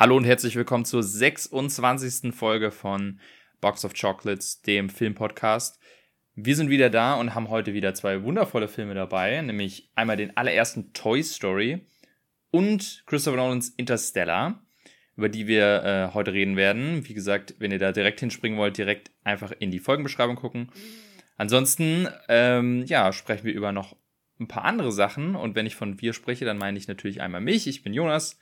Hallo und herzlich willkommen zur 26. Folge von Box of Chocolates, dem Filmpodcast. Wir sind wieder da und haben heute wieder zwei wundervolle Filme dabei, nämlich einmal den allerersten Toy Story und Christopher Nolans Interstellar, über die wir äh, heute reden werden. Wie gesagt, wenn ihr da direkt hinspringen wollt, direkt einfach in die Folgenbeschreibung gucken. Ansonsten, ähm, ja, sprechen wir über noch ein paar andere Sachen und wenn ich von wir spreche, dann meine ich natürlich einmal mich. Ich bin Jonas.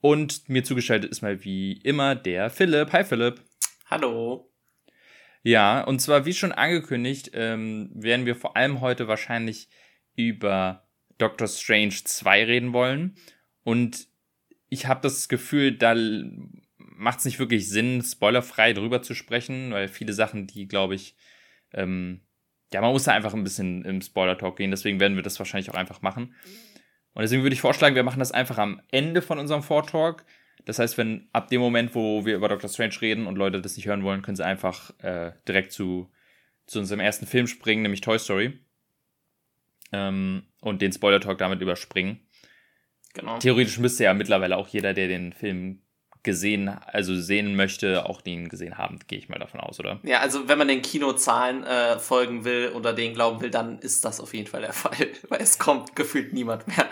Und mir zugeschaltet ist mal wie immer der Philipp. Hi Philipp. Hallo. Ja, und zwar wie schon angekündigt, ähm, werden wir vor allem heute wahrscheinlich über Doctor Strange 2 reden wollen. Und ich habe das Gefühl, da macht es nicht wirklich Sinn, spoilerfrei drüber zu sprechen, weil viele Sachen, die, glaube ich, ähm, ja, man muss da einfach ein bisschen im Spoiler-Talk gehen, deswegen werden wir das wahrscheinlich auch einfach machen. Und deswegen würde ich vorschlagen, wir machen das einfach am Ende von unserem Vortalk. Das heißt, wenn ab dem Moment, wo wir über Doctor Strange reden und Leute das nicht hören wollen, können sie einfach äh, direkt zu, zu unserem ersten Film springen, nämlich Toy Story. Ähm, und den Spoiler-Talk damit überspringen. Genau. Theoretisch müsste ja mittlerweile auch jeder, der den Film gesehen, also sehen möchte, auch den gesehen haben, gehe ich mal davon aus, oder? Ja, also wenn man den Kinozahlen äh, folgen will oder denen glauben will, dann ist das auf jeden Fall der Fall, weil es kommt gefühlt niemand mehr.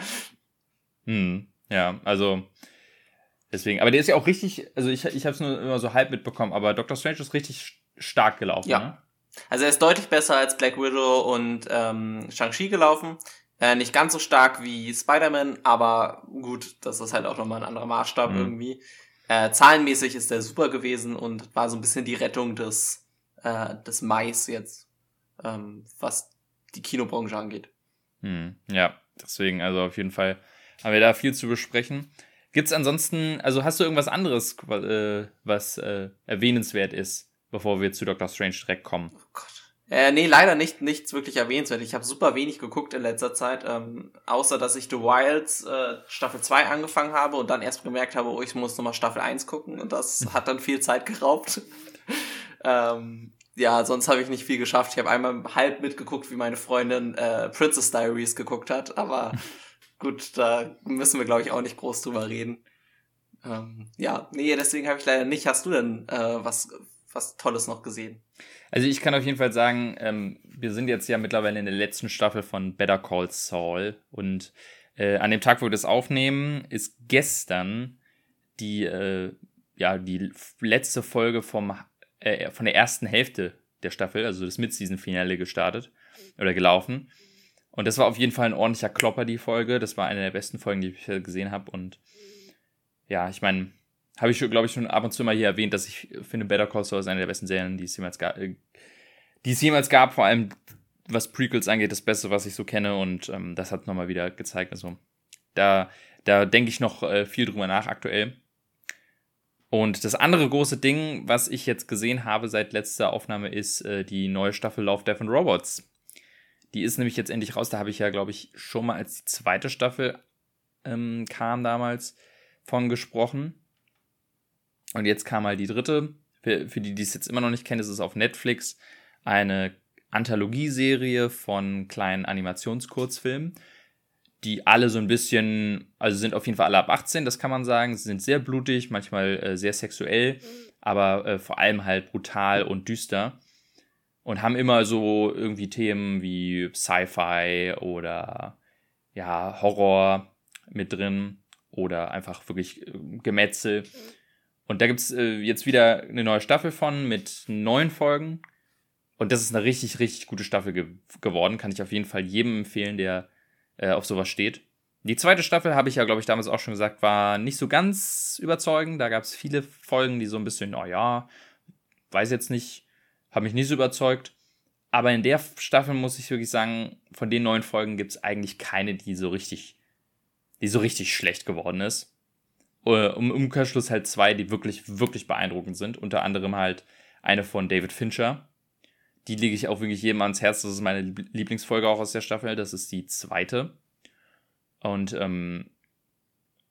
Hm, ja, also deswegen, aber der ist ja auch richtig, also ich, ich habe es nur immer so halb mitbekommen, aber Doctor Strange ist richtig stark gelaufen, ja. Ne? Also er ist deutlich besser als Black Widow und ähm, Shang-Chi gelaufen. Äh, nicht ganz so stark wie Spider-Man, aber gut, das ist halt auch nochmal ein anderer Maßstab mhm. irgendwie. Äh, zahlenmäßig ist der super gewesen und war so ein bisschen die Rettung des, äh, des Mais jetzt, ähm, was die Kinobranche angeht. Hm, ja, deswegen, also auf jeden Fall haben wir da viel zu besprechen. Gibt es ansonsten, also hast du irgendwas anderes, äh, was äh, erwähnenswert ist, bevor wir zu Doctor Strange direkt kommen? Oh Gott. Äh, nee, leider nicht, nichts wirklich erwähnenswert. Ich habe super wenig geguckt in letzter Zeit, ähm, außer dass ich The Wilds äh, Staffel 2 angefangen habe und dann erst gemerkt habe, oh, ich muss nochmal Staffel 1 gucken und das hat dann viel Zeit geraubt. ähm, ja, sonst habe ich nicht viel geschafft. Ich habe einmal halb mitgeguckt, wie meine Freundin äh, Princess Diaries geguckt hat, aber gut, da müssen wir, glaube ich, auch nicht groß drüber reden. Ähm, ja, nee, deswegen habe ich leider nicht. Hast du denn äh, was, was Tolles noch gesehen? Also ich kann auf jeden Fall sagen, ähm, wir sind jetzt ja mittlerweile in der letzten Staffel von Better Call Saul und äh, an dem Tag, wo wir das aufnehmen, ist gestern die, äh, ja, die letzte Folge vom, äh, von der ersten Hälfte der Staffel, also das Mid-Season-Finale gestartet oder gelaufen. Und das war auf jeden Fall ein ordentlicher Klopper, die Folge. Das war eine der besten Folgen, die ich gesehen habe. Und ja, ich meine, habe ich, glaube ich, schon ab und zu mal hier erwähnt, dass ich finde, Better Call Saul ist eine der besten Serien, die es jemals gab. Äh, die es jemals gab, vor allem was Prequels angeht, das Beste, was ich so kenne. Und ähm, das hat nochmal wieder gezeigt. Also da, da denke ich noch äh, viel drüber nach aktuell. Und das andere große Ding, was ich jetzt gesehen habe seit letzter Aufnahme, ist äh, die neue Staffel Love, Death and Robots. Die ist nämlich jetzt endlich raus. Da habe ich ja, glaube ich, schon mal als die zweite Staffel ähm, kam damals von gesprochen. Und jetzt kam mal die dritte. Für, für die, die es jetzt immer noch nicht kennen, ist es auf Netflix eine Anthologieserie von kleinen Animationskurzfilmen, die alle so ein bisschen, also sind auf jeden Fall alle ab 18, das kann man sagen. Sie sind sehr blutig, manchmal äh, sehr sexuell, aber äh, vor allem halt brutal und düster. Und haben immer so irgendwie Themen wie Sci-Fi oder ja, Horror mit drin oder einfach wirklich äh, Gemetzel. Und da gibt es äh, jetzt wieder eine neue Staffel von mit neun Folgen. Und das ist eine richtig, richtig gute Staffel ge geworden. Kann ich auf jeden Fall jedem empfehlen, der äh, auf sowas steht. Die zweite Staffel, habe ich ja, glaube ich, damals auch schon gesagt, war nicht so ganz überzeugend. Da gab es viele Folgen, die so ein bisschen, naja, weiß jetzt nicht, haben mich nicht so überzeugt. Aber in der Staffel muss ich wirklich sagen, von den neun Folgen gibt es eigentlich keine, die so richtig, die so richtig schlecht geworden ist. Äh, um Umkehrschluss halt zwei, die wirklich, wirklich beeindruckend sind. Unter anderem halt eine von David Fincher. Die lege ich auch wirklich jedem ans Herz. Das ist meine Lieblingsfolge auch aus der Staffel. Das ist die zweite. Und ähm,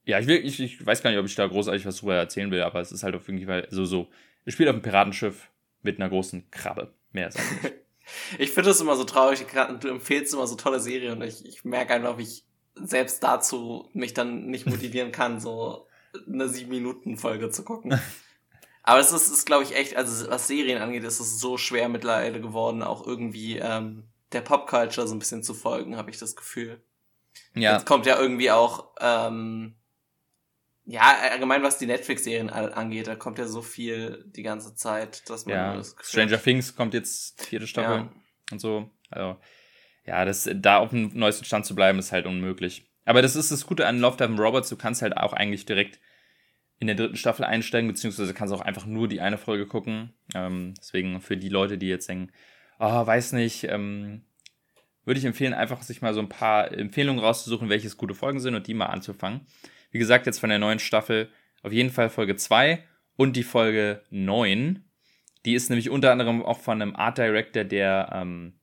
ja, ich, will, ich, ich weiß gar nicht, ob ich da großartig was drüber erzählen will, aber es ist halt auf jeden Fall so, so. Es spielt auf einem Piratenschiff mit einer großen Krabbe. Mehr ist eigentlich. ich finde es immer so traurig. Du empfehlst immer so tolle Serien und ich, ich merke einfach, wie ich selbst dazu mich dann nicht motivieren kann, so eine sieben Minuten Folge zu gucken. Aber es ist, ist glaube ich, echt, also was Serien angeht, ist es so schwer mittlerweile geworden, auch irgendwie ähm, der Popculture so ein bisschen zu folgen, habe ich das Gefühl. Ja. Jetzt kommt ja irgendwie auch, ähm, ja, allgemein was die Netflix-Serien angeht, da kommt ja so viel die ganze Zeit, dass man ja, das Gefühl Stranger Things kommt jetzt vierte Staffel ja. und so. Also, ja, das, da auf dem neuesten Stand zu bleiben, ist halt unmöglich. Aber das ist das Gute an Love, Death Robots, du kannst halt auch eigentlich direkt in der dritten Staffel einsteigen, beziehungsweise kannst auch einfach nur die eine Folge gucken. Ähm, deswegen für die Leute, die jetzt denken, oh, weiß nicht, ähm, würde ich empfehlen, einfach sich mal so ein paar Empfehlungen rauszusuchen, welches gute Folgen sind und die mal anzufangen. Wie gesagt, jetzt von der neuen Staffel auf jeden Fall Folge 2 und die Folge 9. Die ist nämlich unter anderem auch von einem Art Director, der, ähm,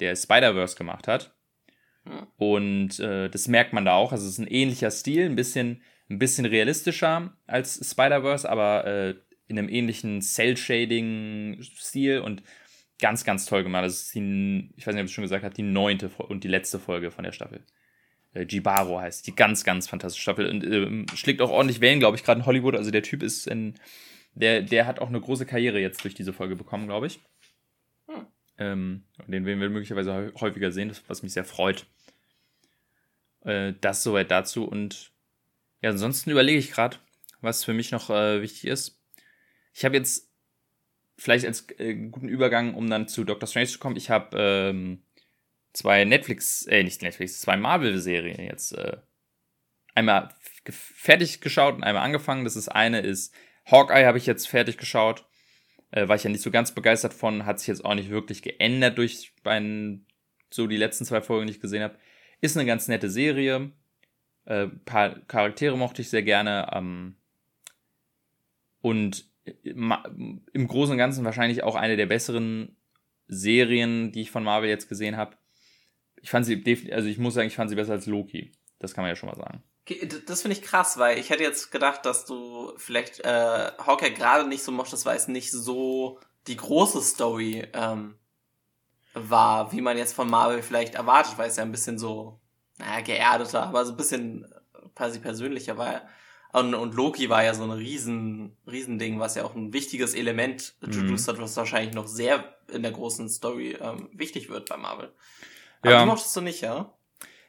der Spider-Verse gemacht hat. Und äh, das merkt man da auch. Also es ist ein ähnlicher Stil, ein bisschen ein bisschen realistischer als Spider-Verse, aber äh, in einem ähnlichen Cell-Shading-Stil und ganz, ganz toll gemacht. Das ist die, ich weiß nicht, ob ich schon gesagt habe, die neunte und die letzte Folge von der Staffel. Äh, Jibaro heißt die ganz, ganz fantastische Staffel und äh, schlägt auch ordentlich Wellen, glaube ich, gerade in Hollywood. Also der Typ ist in, der, der hat auch eine große Karriere jetzt durch diese Folge bekommen, glaube ich. Hm. Ähm, den werden wir möglicherweise häufiger sehen, was mich sehr freut. Äh, das soweit dazu und ja, ansonsten überlege ich gerade, was für mich noch äh, wichtig ist. Ich habe jetzt vielleicht als äh, guten Übergang, um dann zu Doctor Strange zu kommen, ich habe ähm, zwei Netflix, äh, nicht Netflix, zwei Marvel-Serien jetzt äh, einmal fertig geschaut und einmal angefangen. Das ist eine ist Hawkeye habe ich jetzt fertig geschaut. Äh, war ich ja nicht so ganz begeistert von, hat sich jetzt auch nicht wirklich geändert durch meinen, so die letzten zwei Folgen, die ich gesehen habe. Ist eine ganz nette Serie. Äh, paar Charaktere mochte ich sehr gerne. Ähm, und im Großen und Ganzen wahrscheinlich auch eine der besseren Serien, die ich von Marvel jetzt gesehen habe. Ich fand sie also ich muss sagen, ich fand sie besser als Loki. Das kann man ja schon mal sagen. Das finde ich krass, weil ich hätte jetzt gedacht, dass du vielleicht äh, Hawkeye gerade nicht so mochtest, weil es nicht so die große Story ähm, war, wie man jetzt von Marvel vielleicht erwartet, weil es ja ein bisschen so naja, geerdeter, aber so ein bisschen quasi persönlicher war. Und, und Loki war ja so ein riesen, riesen Ding, was ja auch ein wichtiges Element introduced mhm. hat, was wahrscheinlich noch sehr in der großen Story ähm, wichtig wird bei Marvel. Aber ja. die mochtest du nicht, ja?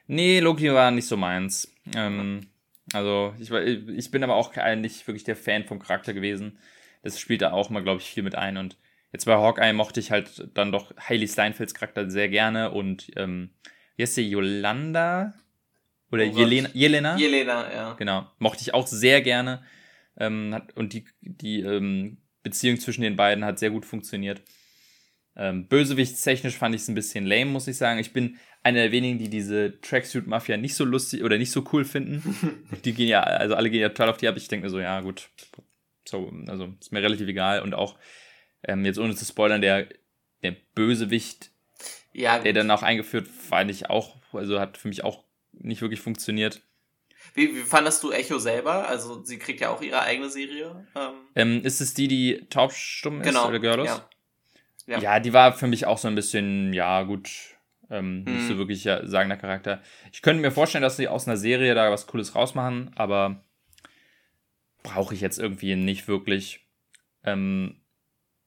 Nee, Loki war nicht so meins. Ähm, also, ich, ich bin aber auch nicht wirklich der Fan vom Charakter gewesen. Das spielt da auch mal, glaube ich, viel mit ein. Und jetzt bei Hawkeye mochte ich halt dann doch Hailey Steinfelds Charakter sehr gerne und ähm, wie heißt sie, Yolanda? Oder oh Jelena, Jelena? Jelena, ja. Genau. Mochte ich auch sehr gerne. Ähm, hat, und die, die ähm, Beziehung zwischen den beiden hat sehr gut funktioniert. Ähm, Bösewichtstechnisch fand ich es ein bisschen lame, muss ich sagen. Ich bin einer der wenigen, die diese Tracksuit-Mafia nicht so lustig oder nicht so cool finden. die gehen ja, also alle gehen ja total auf die ab. Ich denke mir so, ja, gut. So, also ist mir relativ egal. Und auch, ähm, jetzt ohne zu spoilern, der, der Bösewicht ja, der dann auch eingeführt, fand ich auch, also hat für mich auch nicht wirklich funktioniert. Wie, wie fandest du Echo selber? Also sie kriegt ja auch ihre eigene Serie. Ähm. Ähm, ist es die, die taubstumm ist genau, oder gehörlos? Ja. ja. Ja. die war für mich auch so ein bisschen, ja gut, ähm, hm. nicht so mhm. wirklich ja, sagender Charakter. Ich könnte mir vorstellen, dass sie aus einer Serie da was Cooles rausmachen, aber brauche ich jetzt irgendwie nicht wirklich. Ähm,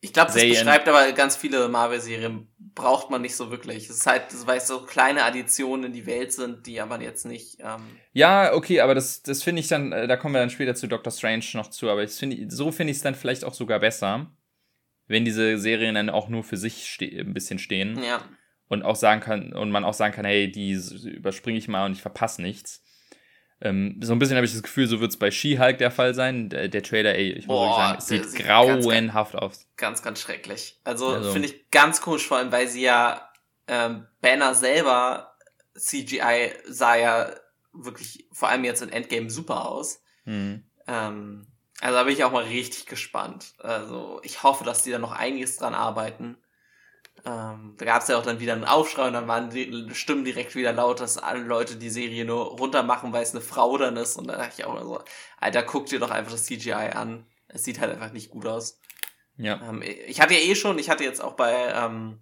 ich glaube, das beschreibt aber ganz viele Marvel-Serien, braucht man nicht so wirklich. Es ist halt, weil es so kleine Additionen in die Welt sind, die aber jetzt nicht. Ähm ja, okay, aber das, das finde ich dann, äh, da kommen wir dann später zu Doctor Strange noch zu, aber ich find, so finde ich es dann vielleicht auch sogar besser, wenn diese Serien dann auch nur für sich ein bisschen stehen. Ja. Und auch sagen kann, und man auch sagen kann, hey, die überspringe ich mal und ich verpasse nichts. Ähm, so ein bisschen habe ich das Gefühl, so wird es bei She-Hulk der Fall sein. Der, der Trailer, ey, ich muss Boah, sagen, es sieht, sieht grauenhaft ganz, aus. Ganz, ganz schrecklich. Also, also. finde ich ganz komisch, vor allem, weil sie ja ähm, Banner selber CGI sah ja wirklich, vor allem jetzt in Endgame, super aus. Mhm. Ähm, also da bin ich auch mal richtig gespannt. Also ich hoffe, dass die da noch einiges dran arbeiten. Ähm, da gab es ja auch dann wieder einen Aufschrei und dann waren die Stimmen direkt wieder laut, dass alle Leute die Serie nur runter machen, weil es eine Frau dann ist. Und da dachte ich auch so, Alter, guck dir doch einfach das CGI an. Es sieht halt einfach nicht gut aus. Ja. Ähm, ich hatte ja eh schon, ich hatte jetzt auch bei, ähm,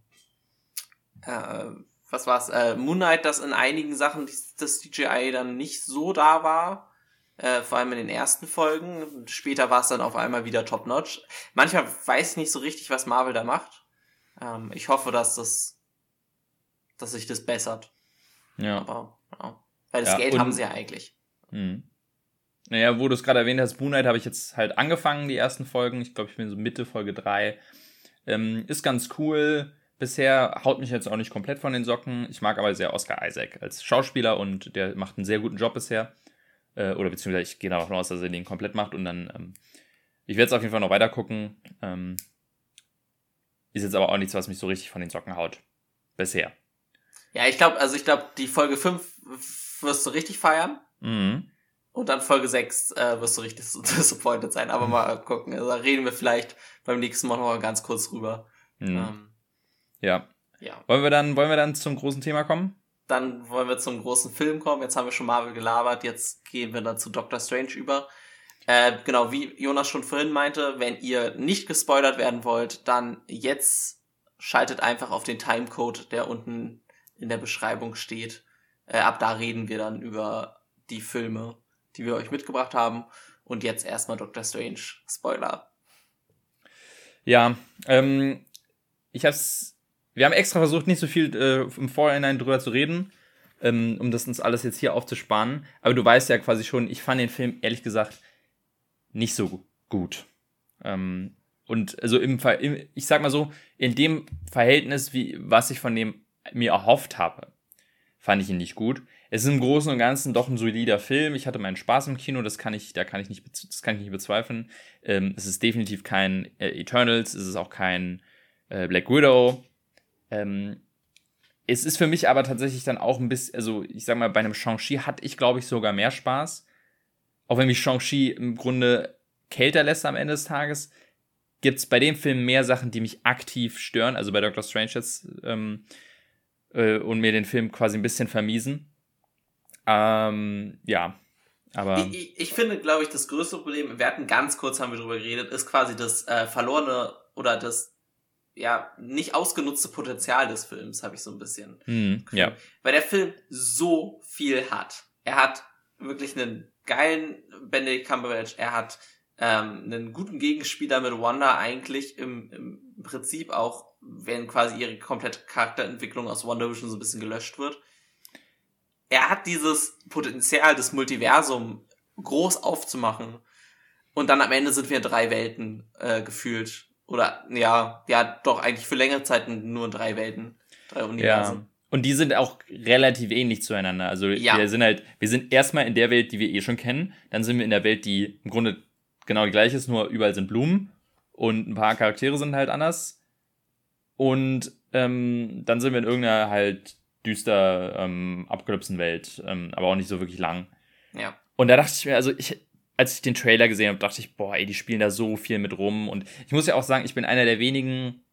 äh, was war's, äh, Moon Knight, dass in einigen Sachen das CGI dann nicht so da war. äh, vor allem in den ersten Folgen. Später war es dann auf einmal wieder top-notch. Manchmal weiß ich nicht so richtig, was Marvel da macht. Ähm, ich hoffe, dass das, dass sich das bessert. Ja. Aber, ja. Weil das Ja, Geld haben sie ja eigentlich. Mhm. Naja, wo du es gerade erwähnt hast, Moon Knight habe ich jetzt halt angefangen, die ersten Folgen. Ich glaube, ich bin so Mitte Folge 3. Ähm, ist ganz cool. Bisher haut mich jetzt auch nicht komplett von den Socken. Ich mag aber sehr Oscar Isaac als Schauspieler und der macht einen sehr guten Job bisher. Äh, oder beziehungsweise ich gehe davon aus, dass er den komplett macht und dann, ähm, ich werde es auf jeden Fall noch weiter gucken. Ähm, ist jetzt aber auch nichts, was mich so richtig von den Socken haut. Bisher. Ja, ich glaube, also ich glaube, die Folge 5 wirst du richtig feiern. Mhm. Und dann Folge 6 äh, wirst du richtig disappointed sein. Aber mal gucken. Also, da reden wir vielleicht beim nächsten Mal noch mal ganz kurz drüber. Mhm. Ähm, Ja. ja. Wollen wir dann, wollen wir dann zum großen Thema kommen? Dann wollen wir zum großen Film kommen. Jetzt haben wir schon Marvel gelabert. Jetzt gehen wir dann zu Doctor Strange über. Äh, genau, wie Jonas schon vorhin meinte, wenn ihr nicht gespoilert werden wollt, dann jetzt schaltet einfach auf den Timecode, der unten in der Beschreibung steht. Äh, ab da reden wir dann über die Filme, die wir euch mitgebracht haben. Und jetzt erstmal Doctor Strange. Spoiler. Ja, ähm, ich hab's. Wir haben extra versucht, nicht so viel äh, im Vorhinein drüber zu reden, ähm, um das uns alles jetzt hier aufzusparen. Aber du weißt ja quasi schon, ich fand den Film ehrlich gesagt nicht so gu- gut. Ähm, und also im, im, ich sag mal so, in dem Verhältnis, wie was ich von dem mir erhofft habe, fand ich ihn nicht gut. Es ist im Großen und Ganzen doch ein solider Film. Ich hatte meinen Spaß im Kino, das kann ich, da kann ich nicht, das kann ich nicht bezweifeln. Ähm, es ist definitiv kein äh, Eternals, es ist auch kein äh, Black Widow. Ähm, es ist für mich aber tatsächlich dann auch ein bisschen, also ich sag mal, bei einem Shang-Chi hatte ich, glaube ich, sogar mehr Spaß. Auch wenn mich Shang-Chi im Grunde kälter lässt am Ende des Tages, gibt es bei dem Film mehr Sachen, die mich aktiv stören, also bei Doctor Strange jetzt, ähm, äh, und mir den Film quasi ein bisschen vermiesen. Ähm, ja, aber. Ich, ich, ich finde, glaube ich, das größte Problem, wir hatten ganz kurz, haben wir drüber geredet, ist quasi das äh, verlorene oder das ja nicht ausgenutzte Potenzial des Films, habe ich so ein bisschen. Hm, ja. Weil der Film so viel hat. Er hat wirklich einen geilen Benedict Cumberbatch, er hat ähm, einen guten Gegenspieler mit Wanda eigentlich im, im Prinzip auch, wenn quasi ihre komplette Charakterentwicklung aus WandaVision so ein bisschen gelöscht wird. Er hat dieses Potenzial, das Multiversum groß aufzumachen. Und dann am Ende sind wir in drei Welten äh, gefühlt. Oder ja, ja, doch eigentlich für längere Zeit nur drei Welten, drei Universen. Ja. Und die sind auch relativ ähnlich zueinander. Also Ja. wir sind halt, wir sind erstmal in der Welt, die wir eh schon kennen. Dann sind wir in der Welt, die im Grunde genau die gleiche ist, nur überall sind Blumen und ein paar Charaktere sind halt anders. Und ähm, dann sind wir in irgendeiner halt düster ähm, abgelüpsten Welt, ähm, aber auch nicht so wirklich lang. Ja. Und da dachte ich mir, also ich, als ich den Trailer gesehen habe, dachte ich, boah, ey, die spielen da so viel mit rum. Und ich muss ja auch sagen, ich bin einer der wenigen,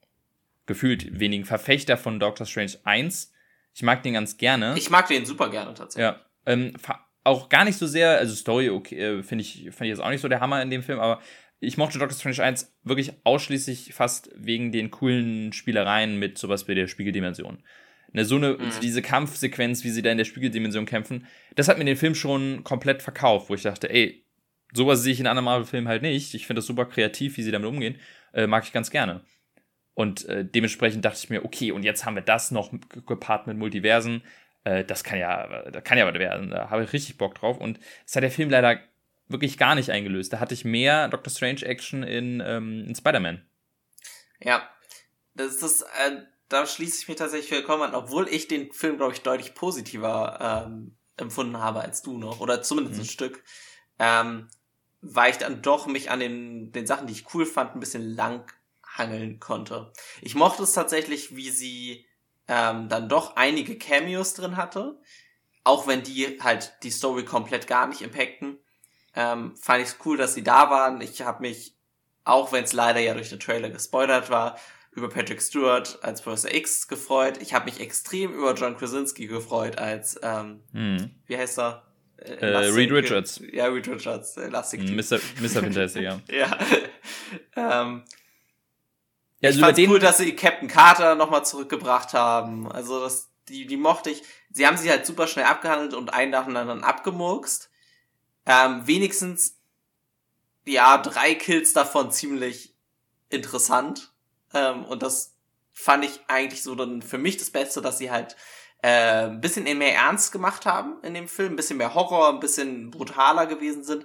gefühlt wenigen Verfechter von Doctor Strange 1. Ich mag den ganz gerne. Ich mag den super gerne tatsächlich. ja. Ähm, auch gar nicht so sehr, also Story, okay, äh, finde ich, finde ich jetzt auch nicht so der Hammer in dem Film, aber ich mochte Doctor Strange 1 wirklich ausschließlich fast wegen den coolen Spielereien mit sowas wie der Spiegeldimension. Ne, so eine, Mhm. diese Kampfsequenz, wie sie da in der Spiegeldimension kämpfen, das hat mir den Film schon komplett verkauft, wo ich dachte, ey, sowas sehe ich in anderen Marvel-Filmen halt nicht. Ich finde das super kreativ, wie sie damit umgehen. Äh, mag ich ganz gerne. Und äh, dementsprechend dachte ich mir, okay, und jetzt haben wir das noch ge- gepaart mit Multiversen. Äh, das kann ja, das kann ja was werden. Da habe ich richtig Bock drauf. Und das hat der Film leider wirklich gar nicht eingelöst. Da hatte ich mehr Doctor Strange Action in, ähm, in Spider-Man. Ja. Das ist, äh, da schließe ich mich tatsächlich vollkommen an, obwohl ich den Film, glaube ich, deutlich positiver ähm, empfunden habe als du noch. Oder zumindest Mhm. ein Stück. Ähm, weil ich dann doch mich an den, den Sachen, die ich cool fand, ein bisschen lang hangeln konnte. Ich mochte es tatsächlich, wie sie ähm, dann doch einige Cameos drin hatte. Auch wenn die halt die Story komplett gar nicht impacten. Ähm, fand ich es cool, dass sie da waren. Ich habe mich, auch wenn es leider ja durch den Trailer gespoilert war, über Patrick Stewart als Professor X gefreut. Ich habe mich extrem über John Krasinski gefreut als, ähm, Hm. wie heißt er? Äh, Reed Richards. Ja, Reed Richards, Elastic. Typ. Mr. Mr. Fantastic, ja. Ja. ähm, Ja, ich also über fand's cool, dass sie Captain Carter nochmal zurückgebracht haben. Also das, die, die mochte ich. Sie haben sie halt super schnell abgehandelt und einen nach dem anderen abgemurkst. ähm, wenigstens, ja, drei Kills davon ziemlich interessant. Ähm, und das fand ich eigentlich so dann für mich das Beste, dass sie halt äh, ein bisschen mehr ernst gemacht haben in dem Film, ein bisschen mehr Horror, ein bisschen brutaler gewesen sind.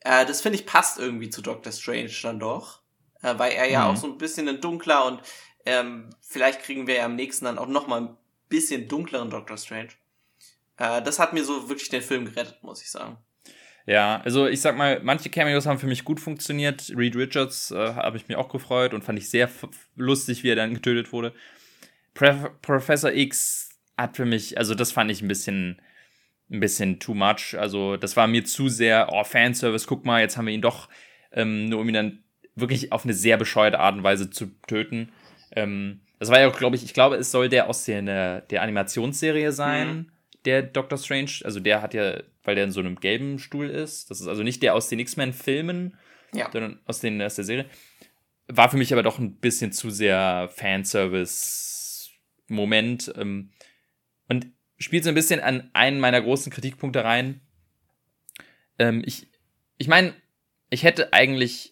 Äh, das finde ich passt irgendwie zu Doctor Strange dann doch, äh, weil er ja mhm. auch so ein bisschen ein dunkler und ähm, vielleicht kriegen wir ja am nächsten dann auch noch mal ein bisschen dunkleren Doctor Strange. Äh, das hat mir so wirklich den Film gerettet, muss ich sagen. Ja, also ich sag mal, manche Cameos haben für mich gut funktioniert. Reed Richards äh, habe ich mir auch gefreut und fand ich sehr lustig, wie er dann getötet wurde. Pre Professor X hat für mich, also das fand ich ein bisschen, ein bisschen too much. Also das war mir zu sehr, oh, Fanservice, guck mal, jetzt haben wir ihn doch, ähm, nur um ihn dann wirklich auf eine sehr bescheuerte Art und Weise zu töten. Ähm, das war ja auch, glaube ich, ich glaube, es soll der aus der, der Animationsserie sein, mhm. der Doctor Strange. Also der hat ja, weil der in so einem gelben Stuhl ist. Das ist also nicht der aus den X-Men-Filmen, ja. sondern aus, den, aus der Serie. War für mich aber doch ein bisschen zu sehr Fanservice-Moment. Ähm, und spielt so ein bisschen an einen meiner großen Kritikpunkte rein. Ähm, ich ich meine, ich hätte eigentlich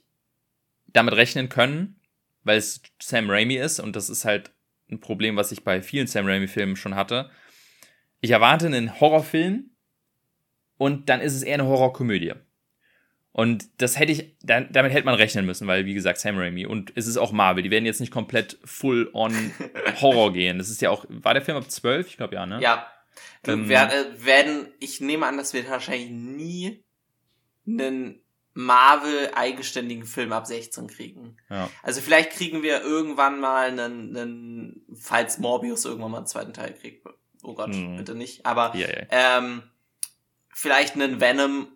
damit rechnen können, weil es Sam Raimi ist und das ist halt ein Problem, was ich bei vielen Sam Raimi-Filmen schon hatte. Ich erwarte einen Horrorfilm und dann ist es eher eine Horrorkomödie. Und das hätte ich, damit hätte man rechnen müssen, weil, wie gesagt, Sam Raimi und es ist auch Marvel, die werden jetzt nicht komplett full on Horror gehen. Das ist ja auch, war der Film ab 12? Ich glaube ja, ne? Ja. Du, ähm, werden, ich nehme an, dass wir wahrscheinlich nie einen Marvel eigenständigen Film ab 16 kriegen. Ja. Also vielleicht kriegen wir irgendwann mal einen, einen falls Morbius irgendwann mal einen zweiten Teil kriegt. Oh Gott, hm. bitte nicht. Aber yeah, yeah. Ähm, vielleicht einen Venom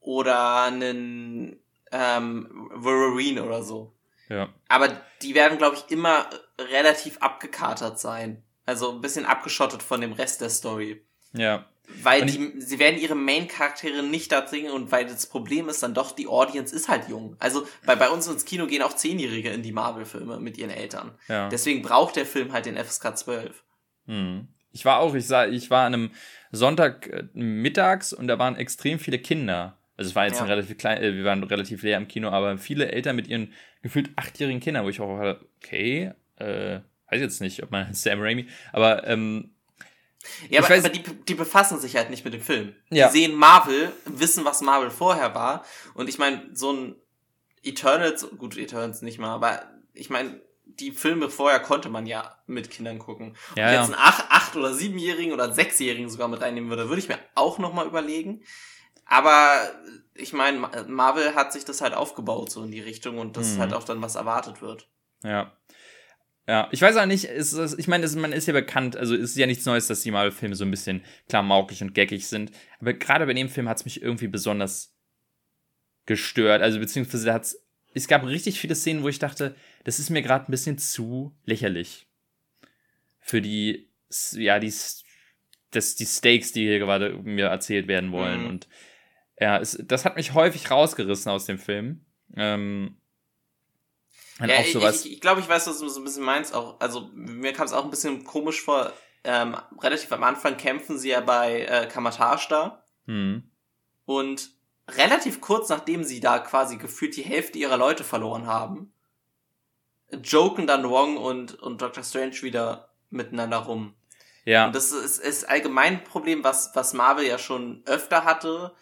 oder einen ähm, Wolverine oder so. Ja. Aber die werden, glaube ich, immer relativ abgekatert sein. Also ein bisschen abgeschottet von dem Rest der Story. Ja. Weil die, sie werden ihre Main-Charaktere nicht da bringen und weil das Problem ist dann doch, die Audience ist halt jung. Also bei, bei uns ins Kino gehen auch Zehnjährige in die Marvel-Filme mit ihren Eltern. Ja. Deswegen braucht der Film halt den FSK 12. Hm. Ich war auch, ich sah, ich war an einem Sonntag äh, mittags und da waren extrem viele Kinder. Also es war jetzt ja. ein relativ klein, äh, wir waren relativ leer im Kino, aber viele Eltern mit ihren gefühlt achtjährigen Kindern, wo ich auch hatte, okay, äh, weiß jetzt nicht, ob man Sam Raimi, aber ähm, ja, aber, weiß, aber die, die befassen sich halt nicht mit dem Film. Ja. Die sehen Marvel, wissen, was Marvel vorher war. Und ich meine, so ein Eternals, gut, Eternals nicht mal, aber ich meine, die Filme vorher konnte man ja mit Kindern gucken. Ob ja, jetzt einen acht, acht oder siebenjährigen oder sechsjährigen sogar mit reinnehmen würde, würde ich mir auch nochmal überlegen. Aber ich meine, Marvel hat sich das halt aufgebaut so in die Richtung und das mhm. ist halt auch dann, was erwartet wird. Ja. Ja, ich weiß auch nicht, ist, ist, ich meine, man ist ja bekannt, also ist ja nichts Neues, dass die Marvel-Filme so ein bisschen klamaukig und geckig sind. Aber gerade bei dem Film hat es mich irgendwie besonders gestört. Also beziehungsweise hat's, es gab richtig viele Szenen, wo ich dachte, das ist mir gerade ein bisschen zu lächerlich. Für die, ja, die, das, die Stakes, die hier gerade mir erzählt werden wollen. Mhm. Und ja, es, das hat mich häufig rausgerissen aus dem Film. Ähm, ja, auch sowas. Ich, ich, ich glaube, ich weiß, was du so ein bisschen meinst. Auch, also mir kam es auch ein bisschen komisch vor. Ähm, relativ am Anfang kämpfen sie ja bei äh, Kamatash da. Mhm. Und relativ kurz nachdem sie da quasi gefühlt die Hälfte ihrer Leute verloren haben, joken dann Wong und, und Dr. Strange wieder miteinander rum. Ja. Und das ist, ist allgemein ein Problem, was, was Marvel ja schon öfter hatte,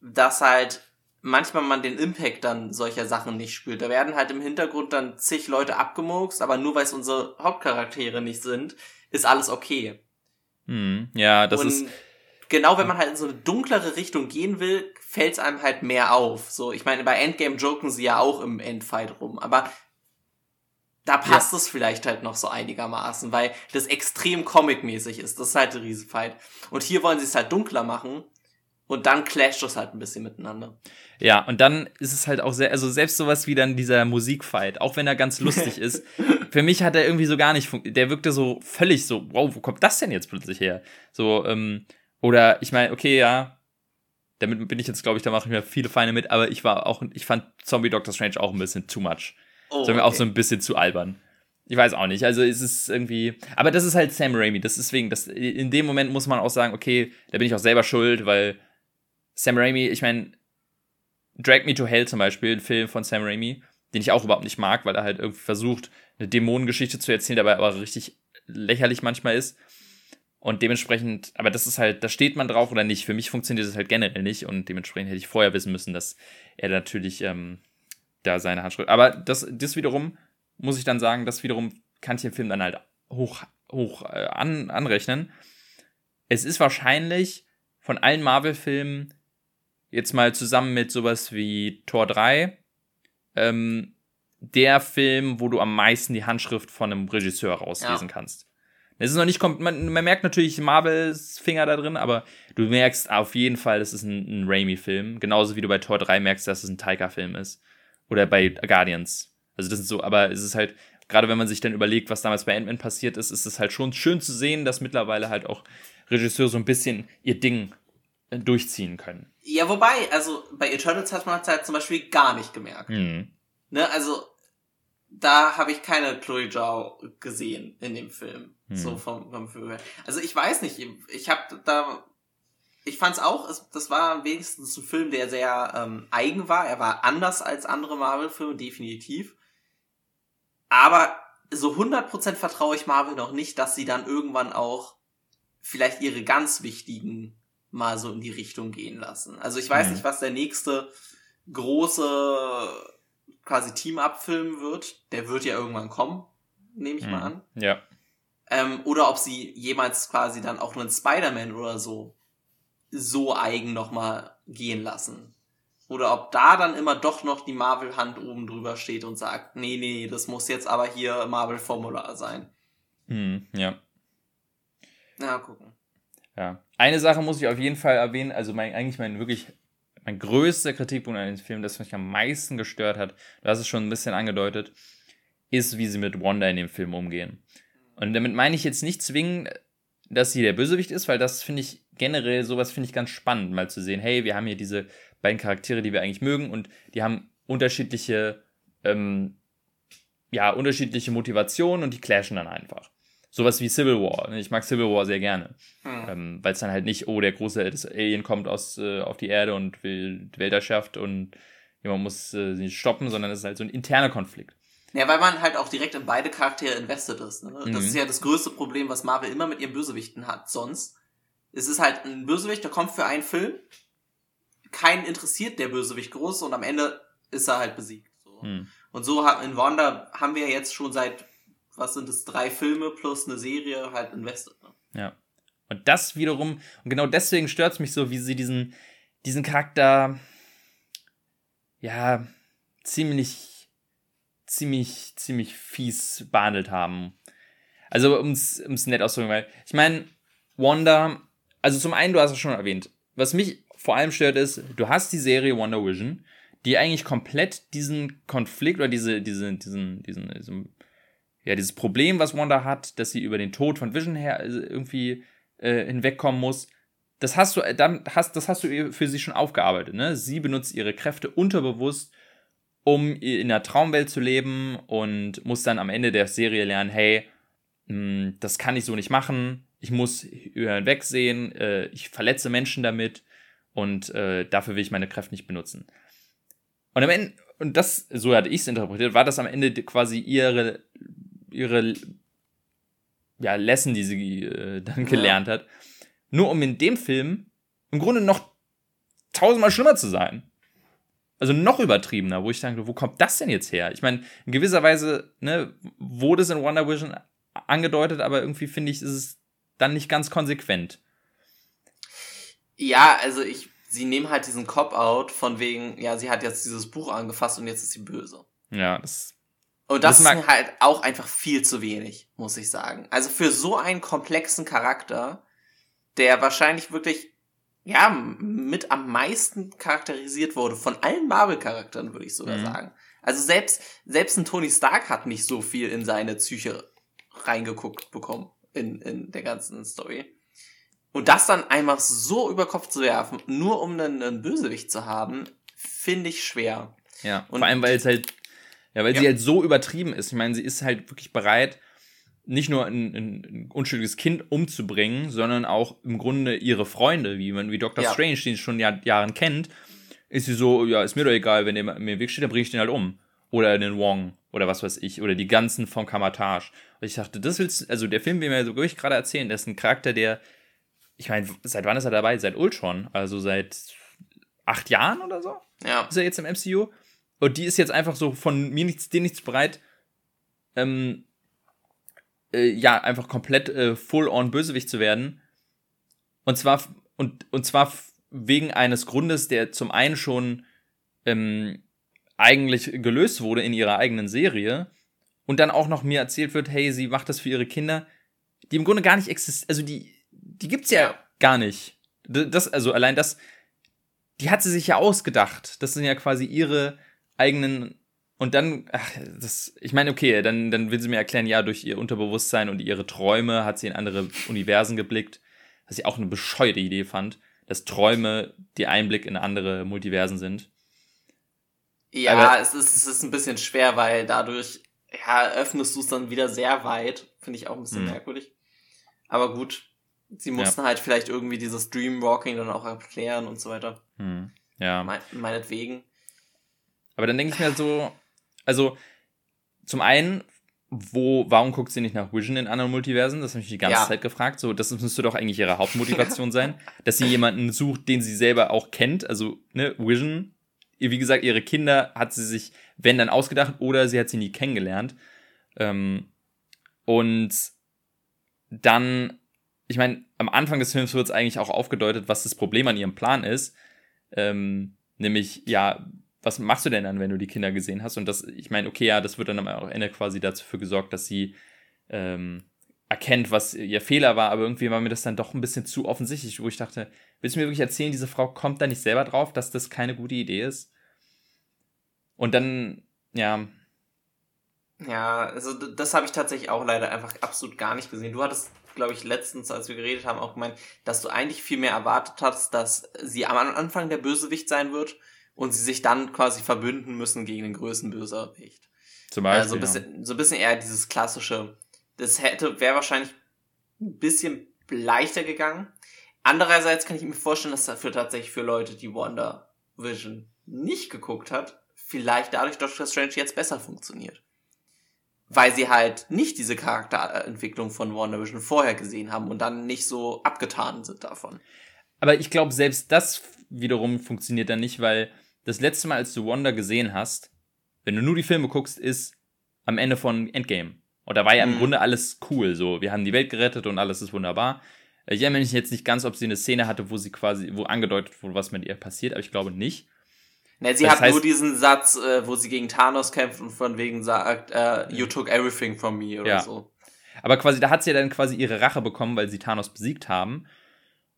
dass halt manchmal man den Impact dann solcher Sachen nicht spürt. Da werden halt im Hintergrund dann zig Leute abgemurkst, aber nur weil es unsere Hauptcharaktere nicht sind, ist alles okay. Hm, ja, das Und ist. Genau, wenn man halt in so eine dunklere Richtung gehen will, fällt es einem halt mehr auf. So, ich meine, bei Endgame joken sie ja auch im Endfight rum, aber da passt ja. es vielleicht halt noch so einigermaßen, weil das extrem comic-mäßig ist. Das ist halt der Riesenfight. Und hier wollen sie es halt dunkler machen und dann clasht es halt ein bisschen miteinander. Ja, und dann ist es halt auch sehr, also selbst sowas wie dann dieser Musikfight, auch wenn er ganz lustig ist, für mich hat er irgendwie so gar nicht, der wirkte so völlig so, wow, wo kommt das denn jetzt plötzlich her? So, ähm, oder ich meine, okay, ja, damit bin ich jetzt, glaube ich, da mache ich mir viele Feine mit, aber ich war auch, ich fand Zombie Doctor Strange auch ein bisschen too much. Oh, so okay. auch so ein bisschen zu albern. Ich weiß auch nicht. Also es ist irgendwie. Aber das ist halt Sam Raimi. Das ist deswegen, das, in dem Moment muss man auch sagen, okay, da bin ich auch selber schuld, weil Sam Raimi, ich meine, Drag Me to Hell zum Beispiel, ein Film von Sam Raimi, den ich auch überhaupt nicht mag, weil er halt irgendwie versucht, eine Dämonengeschichte zu erzählen, dabei aber richtig lächerlich manchmal ist. Und dementsprechend, aber das ist halt, da steht man drauf oder nicht. Für mich funktioniert das halt generell nicht und dementsprechend hätte ich vorher wissen müssen, dass er natürlich ähm, da seine Handschrift. Aber das, das wiederum, muss ich dann sagen, das wiederum kann ich dem Film dann halt hoch, hoch äh, an, anrechnen. Es ist wahrscheinlich von allen Marvel-Filmen jetzt mal zusammen mit sowas wie Tor 3 ähm, der Film, wo du am meisten die Handschrift von einem Regisseur rauslesen ja. kannst. Es ist noch nicht, man, man merkt natürlich Marvels Finger da drin, aber du merkst auf jeden Fall, das ist ein, ein Raimi-Film. Genauso wie du bei Tor 3 merkst, dass es ein Taika-Film ist. Oder bei Guardians. Also das ist so, aber es ist halt, gerade wenn man sich dann überlegt, was damals bei Ant-Man passiert ist, ist es halt schon schön zu sehen, dass mittlerweile halt auch Regisseure so ein bisschen ihr Ding durchziehen können. Ja, wobei, also bei Eternals hat man es halt zum Beispiel gar nicht gemerkt. Mhm. Ne, also da habe ich keine Chloe Zhao gesehen in dem Film. Hm. So vom, vom Film. Also ich weiß nicht, ich habe da, ich fand's auch, es, das war wenigstens ein Film, der sehr ähm, eigen war. Er war anders als andere Marvel-Filme, definitiv. Aber so 100% vertraue ich Marvel noch nicht, dass sie dann irgendwann auch vielleicht ihre ganz wichtigen mal so in die Richtung gehen lassen. Also ich weiß hm. nicht, was der nächste große quasi Team abfilmen wird. Der wird ja irgendwann kommen, nehme ich mhm. mal an. Ja. Ähm, oder ob sie jemals quasi dann auch einen Spider-Man oder so so eigen nochmal gehen lassen. Oder ob da dann immer doch noch die Marvel-Hand oben drüber steht und sagt, nee, nee, das muss jetzt aber hier Marvel-Formular sein. Hm, ja. Na, gucken. Ja. Eine Sache muss ich auf jeden Fall erwähnen, also mein, eigentlich mein wirklich mein größter Kritikpunkt an dem Film, das mich am meisten gestört hat, du hast es schon ein bisschen angedeutet, ist, wie sie mit Wanda in dem Film umgehen. Und damit meine ich jetzt nicht zwingend, dass sie der Bösewicht ist, weil das finde ich generell, sowas finde ich ganz spannend, mal zu sehen, hey, wir haben hier diese beiden Charaktere, die wir eigentlich mögen und die haben unterschiedliche, ähm, ja, unterschiedliche Motivationen und die clashen dann einfach sowas wie Civil War. Ich mag Civil War sehr gerne. Mhm. Ähm, Weil es dann halt nicht, oh, der große Alien kommt aus, äh, auf die Erde und will die Welt erschafft und jemand muss äh, sie stoppen, sondern es ist halt so ein interner Konflikt. Ja, weil man halt auch direkt in beide Charaktere invested ist. Ne? Das mhm. ist ja das größte Problem, was Marvel immer mit ihren Bösewichten hat. Sonst es ist halt ein Bösewicht, der kommt für einen Film, keinen interessiert der Bösewicht groß und am Ende ist er halt besiegt. So. Mhm. Und so in Wanda haben wir jetzt schon seit was sind es, drei Filme plus eine Serie halt invested. Ne? Ja. Und das wiederum, und genau deswegen stört es mich so, wie sie diesen, diesen Charakter, ja, ziemlich, ziemlich, ziemlich fies behandelt haben. Also, um es nett auszudrücken, weil, ich meine, Wanda, also zum einen, du hast es schon erwähnt, was mich vor allem stört, ist, du hast die Serie Wonder Vision, die eigentlich komplett diesen Konflikt oder diese, diese, diesen, diesen, diesen ja, dieses Problem, was Wanda hat, dass sie über den Tod von Vision her äh, irgendwie äh, hinwegkommen muss, das hast du äh, dann hast das hast du für sie schon aufgearbeitet, ne? Sie benutzt ihre Kräfte unterbewusst, um in der Traumwelt zu leben und muss dann am Ende der Serie lernen, hey, mh, hm, das kann ich so nicht machen, ich muss hinwegsehen, äh, ich verletze Menschen damit und äh, dafür will ich meine Kräfte nicht benutzen. Und am Ende, und das, so hatte ich es interpretiert, war das am Ende quasi ihre ihre ja, Lesson, die sie äh, dann gelernt hat. Nur um in dem Film im Grunde noch tausendmal schlimmer zu sein. Also noch übertriebener, wo ich denke, wo kommt das denn jetzt her? Ich meine, in gewisser Weise ne, wurde es in Wonder Vision angedeutet, aber irgendwie finde ich, ist es dann nicht ganz konsequent. Ja, also ich, sie nehmen halt diesen Cop-Out von wegen, ja, sie hat jetzt dieses Buch angefasst und jetzt ist sie böse. Ja, das und das, das ist halt auch einfach viel zu wenig, muss ich sagen. Also für so einen komplexen Charakter, der wahrscheinlich wirklich, ja, mit am meisten charakterisiert wurde, von allen Marvel-Charakteren, würde ich sogar mhm. sagen. Also selbst, selbst ein Tony Stark hat nicht so viel in seine Psyche reingeguckt bekommen, in, in der ganzen Story. Und das dann einfach so über Kopf zu werfen, nur um einen, einen Bösewicht zu haben, finde ich schwer. Ja, und vor allem, weil es halt ja, weil ja. sie halt so übertrieben ist. Ich meine, sie ist halt wirklich bereit, nicht nur ein, ein, unschuldiges Kind umzubringen, sondern auch im Grunde ihre Freunde, wie man wie Dr. Ja. Strange, den sie schon Jahr, Jahren kennt, ist sie so, ja, ist mir doch egal, wenn der mir im Weg steht, dann bringe ich den halt um. Oder den Wong oder was weiß ich, oder die ganzen vom Kamatage. Und ich dachte, das willst also der Film, den wir so wirklich gerade erzählen, der ist ein Charakter, der, ich meine, seit wann ist er dabei? Seit Ultron, also seit acht Jahren oder so? Ja. Ist er jetzt im MCU? Und die ist jetzt einfach so von mir nichts, dir nichts bereit, ähm, äh, ja, einfach komplett äh, full-on Bösewicht zu werden. Und zwar, und, und zwar wegen eines Grundes, der zum einen schon ähm, eigentlich gelöst wurde in ihrer eigenen Serie und dann auch noch mir erzählt wird, hey, sie macht das für ihre Kinder, die im Grunde gar nicht existieren, also die, die gibt's ja, ja gar nicht. Das, also allein das, die hat sie sich ja ausgedacht. Das sind ja quasi ihre eigenen und dann, ach, das, ich meine, okay, dann, dann will sie mir erklären, ja, durch ihr Unterbewusstsein und ihre Träume hat sie in andere Universen geblickt, was ich auch eine bescheuerte Idee fand, dass Träume die Einblick in andere Multiversen sind. Ja, Aber, es, ist, es ist ein bisschen schwer, weil dadurch, ja, öffnest du es dann wieder sehr weit. Finde ich auch ein bisschen hm. merkwürdig. Aber gut, sie mussten ja. halt vielleicht irgendwie dieses Dreamwalking dann auch erklären und so weiter. Hm. Ja. Me meinetwegen. Aber dann denke ich mir so, also zum einen, wo, warum guckt sie nicht nach Vision in anderen Multiversen? Das habe ich die ganze ja. Zeit gefragt. So, das müsste doch eigentlich ihre Hauptmotivation sein, dass sie jemanden sucht, den sie selber auch kennt. Also, ne, Vision, wie gesagt, ihre Kinder hat sie sich, wenn dann ausgedacht, oder sie hat sie nie kennengelernt. Ähm, und dann, ich meine, am Anfang des Films wird es eigentlich auch aufgedeutet, was das Problem an ihrem Plan ist. Ähm, nämlich, ja, was machst du denn dann, wenn du die Kinder gesehen hast? Und das, ich meine, okay, ja, das wird dann am Ende quasi dafür gesorgt, dass sie ähm, erkennt, was ihr Fehler war, aber irgendwie war mir das dann doch ein bisschen zu offensichtlich, wo ich dachte, willst du mir wirklich erzählen, diese Frau kommt da nicht selber drauf, dass das keine gute Idee ist? Und dann, ja. Ja, also das habe ich tatsächlich auch leider einfach absolut gar nicht gesehen. Du hattest, glaube ich, letztens, als wir geredet haben, auch gemeint, dass du eigentlich viel mehr erwartet hast, dass sie am Anfang der Bösewicht sein wird und sie sich dann quasi verbünden müssen gegen den größten Bösewicht. Zum Beispiel. Also so, ein bisschen, so ein bisschen eher dieses klassische. Das hätte, wäre wahrscheinlich ein bisschen leichter gegangen. Andererseits kann ich mir vorstellen, dass dafür tatsächlich für Leute, die Wonder Vision nicht geguckt hat, vielleicht dadurch Doctor Strange jetzt besser funktioniert. Weil sie halt nicht diese Charakterentwicklung von WandaVision vorher gesehen haben und dann nicht so abgetan sind davon. Aber ich glaube, selbst das wiederum funktioniert dann nicht, weil das letzte Mal, als du Wanda gesehen hast, wenn du nur die Filme guckst, ist am Ende von Endgame. Und da war ja im mhm. Grunde alles cool. So, wir haben die Welt gerettet und alles ist wunderbar. Ich erinnere mich jetzt nicht ganz, ob sie eine Szene hatte, wo sie quasi, wo angedeutet wurde, was mit ihr passiert, aber ich glaube nicht. Ne, sie das hat heißt, nur diesen Satz, äh, wo sie gegen Thanos kämpft und von wegen sagt, äh, you took everything from me oder ja. so. Aber quasi, da hat sie ja dann quasi ihre Rache bekommen, weil sie Thanos besiegt haben.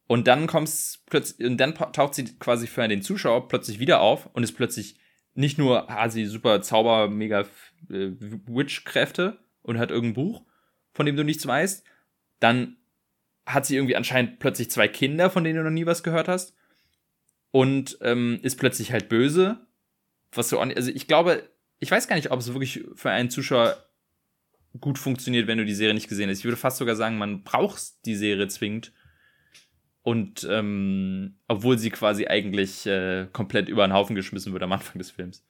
Und dann kommt's plötzlich, und dann taucht sie quasi für den Zuschauer plötzlich wieder auf und ist plötzlich nicht nur, hat sie super Zauber, mega äh, Witch-Kräfte und hat irgendein Buch, von dem du nichts weißt. Dann hat sie irgendwie anscheinend plötzlich zwei Kinder, von denen du noch nie was gehört hast. Und ähm, ist plötzlich halt böse. Was so, also ich glaube, ich weiß gar nicht, ob es wirklich für einen Zuschauer gut funktioniert, wenn du die Serie nicht gesehen hast. Ich würde fast sogar sagen, man braucht die Serie zwingend, und ähm, obwohl sie quasi eigentlich äh, komplett über den Haufen geschmissen wird am Anfang des Films.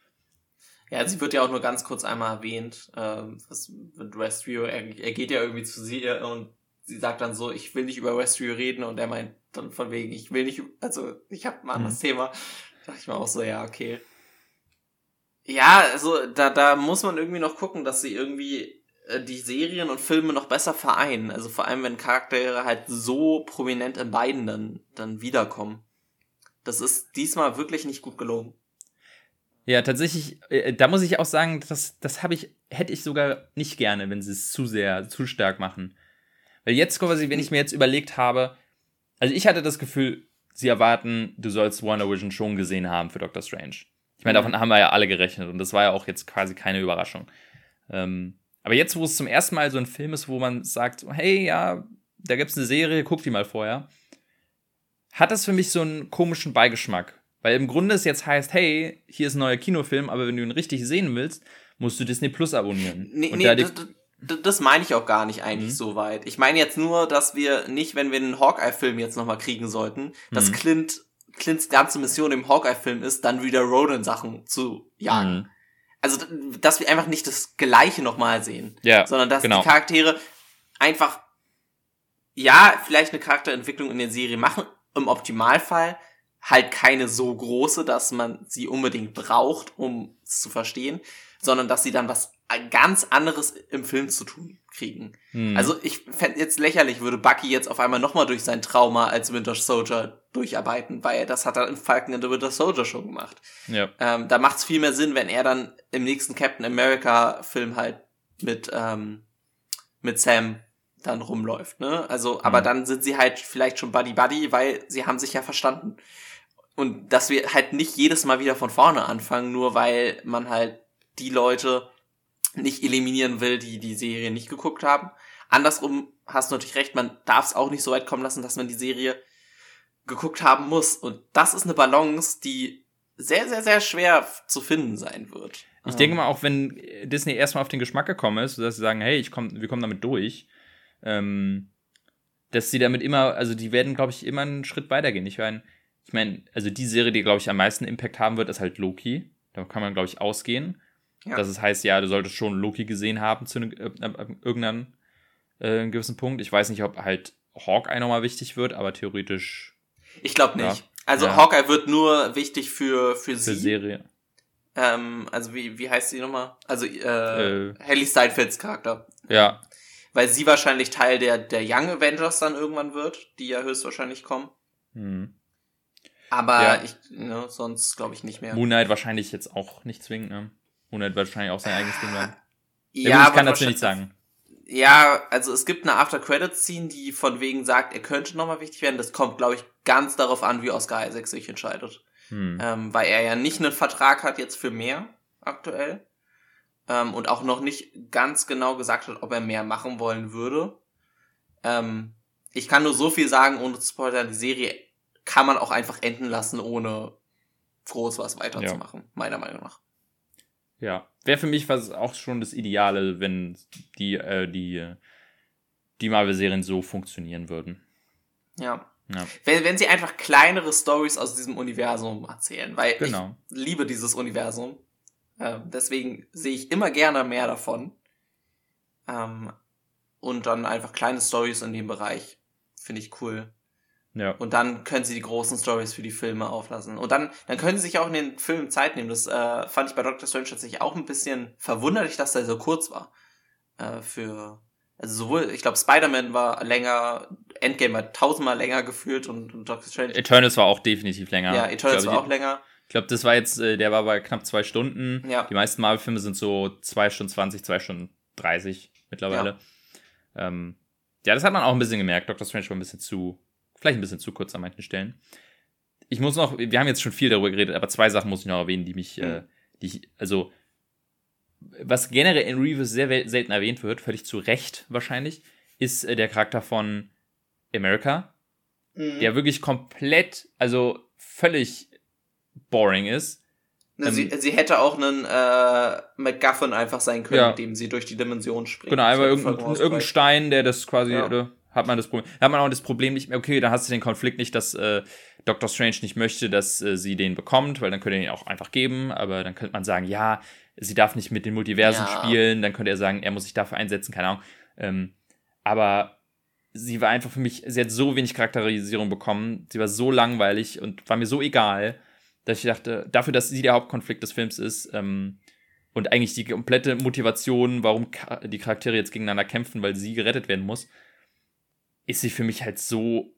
Ja, sie wird ja auch nur ganz kurz einmal erwähnt. Ähm, was Westview, er, er geht ja irgendwie zu sie und sie sagt dann so, ich will nicht über Westview reden und er meint dann von wegen, ich will nicht, also ich habe ein anderes mhm. Thema. Da dachte ich mir auch so, ja, okay. Ja, also da, da muss man irgendwie noch gucken, dass sie irgendwie äh, die Serien und Filme noch besser vereinen. Also vor allem, wenn Charaktere halt so prominent in beiden dann, dann wiederkommen. Das ist diesmal wirklich nicht gut gelungen. Ja, tatsächlich, äh, da muss ich auch sagen, das, das habe ich, hätte ich sogar nicht gerne, wenn sie es zu sehr, zu stark machen. Weil jetzt quasi, wenn ich mir jetzt überlegt habe, also ich hatte das Gefühl, sie erwarten, du sollst Wonder Vision schon gesehen haben für Doctor Strange. Ich meine, davon haben wir ja alle gerechnet und das war ja auch jetzt quasi keine Überraschung. Ähm, aber jetzt, wo es zum ersten Mal so ein Film ist, wo man sagt, hey, ja, da gibt es eine Serie, guck die mal vorher, hat das für mich so einen komischen Beigeschmack. Weil im Grunde es jetzt heißt, hey, hier ist ein neuer Kinofilm, aber wenn du ihn richtig sehen willst, musst du Disney Plus abonnieren. Nee, nee, das, das meine ich auch gar nicht eigentlich mhm. so weit. Ich meine jetzt nur, dass wir nicht, wenn wir einen Hawkeye-Film jetzt nochmal kriegen sollten, dass mhm. Clint, Clints ganze Mission im Hawkeye-Film ist, dann wieder Ronan-Sachen zu jagen. Mhm. Also, dass wir einfach nicht das Gleiche nochmal sehen. Ja, sondern dass genau. die Charaktere einfach, ja, vielleicht eine Charakterentwicklung in der Serie machen, im Optimalfall, halt keine so große, dass man sie unbedingt braucht, um es zu verstehen, sondern dass sie dann was ganz anderes im Film zu tun kriegen. Hm. Also ich fände jetzt lächerlich, würde Bucky jetzt auf einmal nochmal durch sein Trauma als Winter Soldier durcharbeiten, weil das hat er in Falcon and the Winter Soldier schon gemacht. Ja. Ähm, da macht es viel mehr Sinn, wenn er dann im nächsten Captain America Film halt mit, ähm, mit Sam dann rumläuft, ne? Also, aber hm. dann sind sie halt vielleicht schon Buddy Buddy, weil sie haben sich ja verstanden. Und dass wir halt nicht jedes Mal wieder von vorne anfangen, nur weil man halt die Leute nicht eliminieren will, die die Serie nicht geguckt haben. Andersrum hast du natürlich recht, man darf es auch nicht so weit kommen lassen, dass man die Serie geguckt haben muss. Und das ist eine Balance, die sehr, sehr, sehr schwer zu finden sein wird. Ich denke mal, auch wenn Disney erstmal auf den Geschmack gekommen ist, dass sie sagen, hey, ich komm, wir kommen damit durch, ähm, dass sie damit immer, also die werden, glaube ich, immer einen Schritt weitergehen. Ich meine, ich meine, also die Serie, die, glaube ich, am meisten Impact haben wird, ist halt Loki. Da kann man, glaube ich, ausgehen. Ja. Dass es heißt, ja, du solltest schon Loki gesehen haben zu äh, äh, irgendeinem äh, gewissen Punkt. Ich weiß nicht, ob halt Hawkeye nochmal wichtig wird, aber theoretisch. Ich glaube nicht. Ja. Also ja. Hawkeye wird nur wichtig für, für, für sie. Serie. Ähm, also wie, wie heißt sie nochmal? Also äh, äh, Haley Steinfelds Charakter. Ja. Weil sie wahrscheinlich Teil der, der Young Avengers dann irgendwann wird, die ja höchstwahrscheinlich kommen. Hm. Aber ja. ich, ne, sonst glaube ich nicht mehr. Moon Knight wahrscheinlich jetzt auch nicht zwingend, ne? Moon Knight wird wahrscheinlich auch sein eigenes Ding bleiben. Ja, ja gut, ich kann dazu nichts sagen. Ja, also es gibt eine After-Credits-Scene, die von wegen sagt, er könnte nochmal wichtig werden. Das kommt, glaube ich, ganz darauf an, wie Oscar Isaac sich entscheidet. Hm. Ähm, weil er ja nicht einen Vertrag hat jetzt für mehr aktuell. Ähm, und auch noch nicht ganz genau gesagt hat, ob er mehr machen wollen würde. Ähm, ich kann nur so viel sagen, ohne zu spoilern, die Serie kann man auch einfach enden lassen, ohne groß was weiterzumachen, ja. meiner Meinung nach. Ja, wäre für mich was auch schon das Ideale, wenn die, äh, die, die Marvel-Serien so funktionieren würden. Ja. ja. Wenn, wenn sie einfach kleinere Stories aus diesem Universum erzählen, weil genau. ich liebe dieses Universum. Äh, deswegen sehe ich immer gerne mehr davon. Ähm, und dann einfach kleine Stories in dem Bereich finde ich cool. Ja. Und dann können sie die großen Stories für die Filme auflassen. Und dann, dann können sie sich auch in den Filmen Zeit nehmen. Das äh, fand ich bei Doctor Strange tatsächlich auch ein bisschen verwunderlich, dass der so kurz war. Äh, für, also sowohl, ich glaube, Spider-Man war länger, Endgame war tausendmal länger gefühlt und, und Doctor Strange. Eternals war auch definitiv länger. Ja, Eternals glaub, war auch länger. Ich glaube, das war jetzt, äh, der war bei knapp zwei Stunden. Ja. Die meisten Marvel-Filme sind so zwei Stunden 20, zwei Stunden 30 mittlerweile. Ja. Ähm, ja, das hat man auch ein bisschen gemerkt. Doctor Strange war ein bisschen zu Vielleicht ein bisschen zu kurz an manchen Stellen. Ich muss noch, wir haben jetzt schon viel darüber geredet, aber zwei Sachen muss ich noch erwähnen, die mich, mhm. äh, die ich, also, was generell in Reeves sehr selten erwähnt wird, völlig zu Recht wahrscheinlich, ist äh, der Charakter von America, mhm. der wirklich komplett, also völlig boring ist. Sie, ähm, sie hätte auch einen äh, McGuffin einfach sein können, ja. mit dem sie durch die Dimension springt. Genau, einfach irgendein, irgendein Stein, der das quasi, ja. oder, hat man das Problem, hat man auch das Problem nicht mehr, okay, dann hast du den Konflikt nicht, dass äh, Doctor Strange nicht möchte, dass äh, sie den bekommt, weil dann könnte er ihn auch einfach geben, aber dann könnte man sagen, ja, sie darf nicht mit den Multiversen ja. spielen, dann könnte er sagen, er muss sich dafür einsetzen, keine Ahnung. Ähm, aber sie war einfach für mich, sie hat so wenig Charakterisierung bekommen, sie war so langweilig und war mir so egal, dass ich dachte, dafür, dass sie der Hauptkonflikt des Films ist, ähm, und eigentlich die komplette Motivation, warum die Charaktere jetzt gegeneinander kämpfen, weil sie gerettet werden muss, ist sie für mich halt so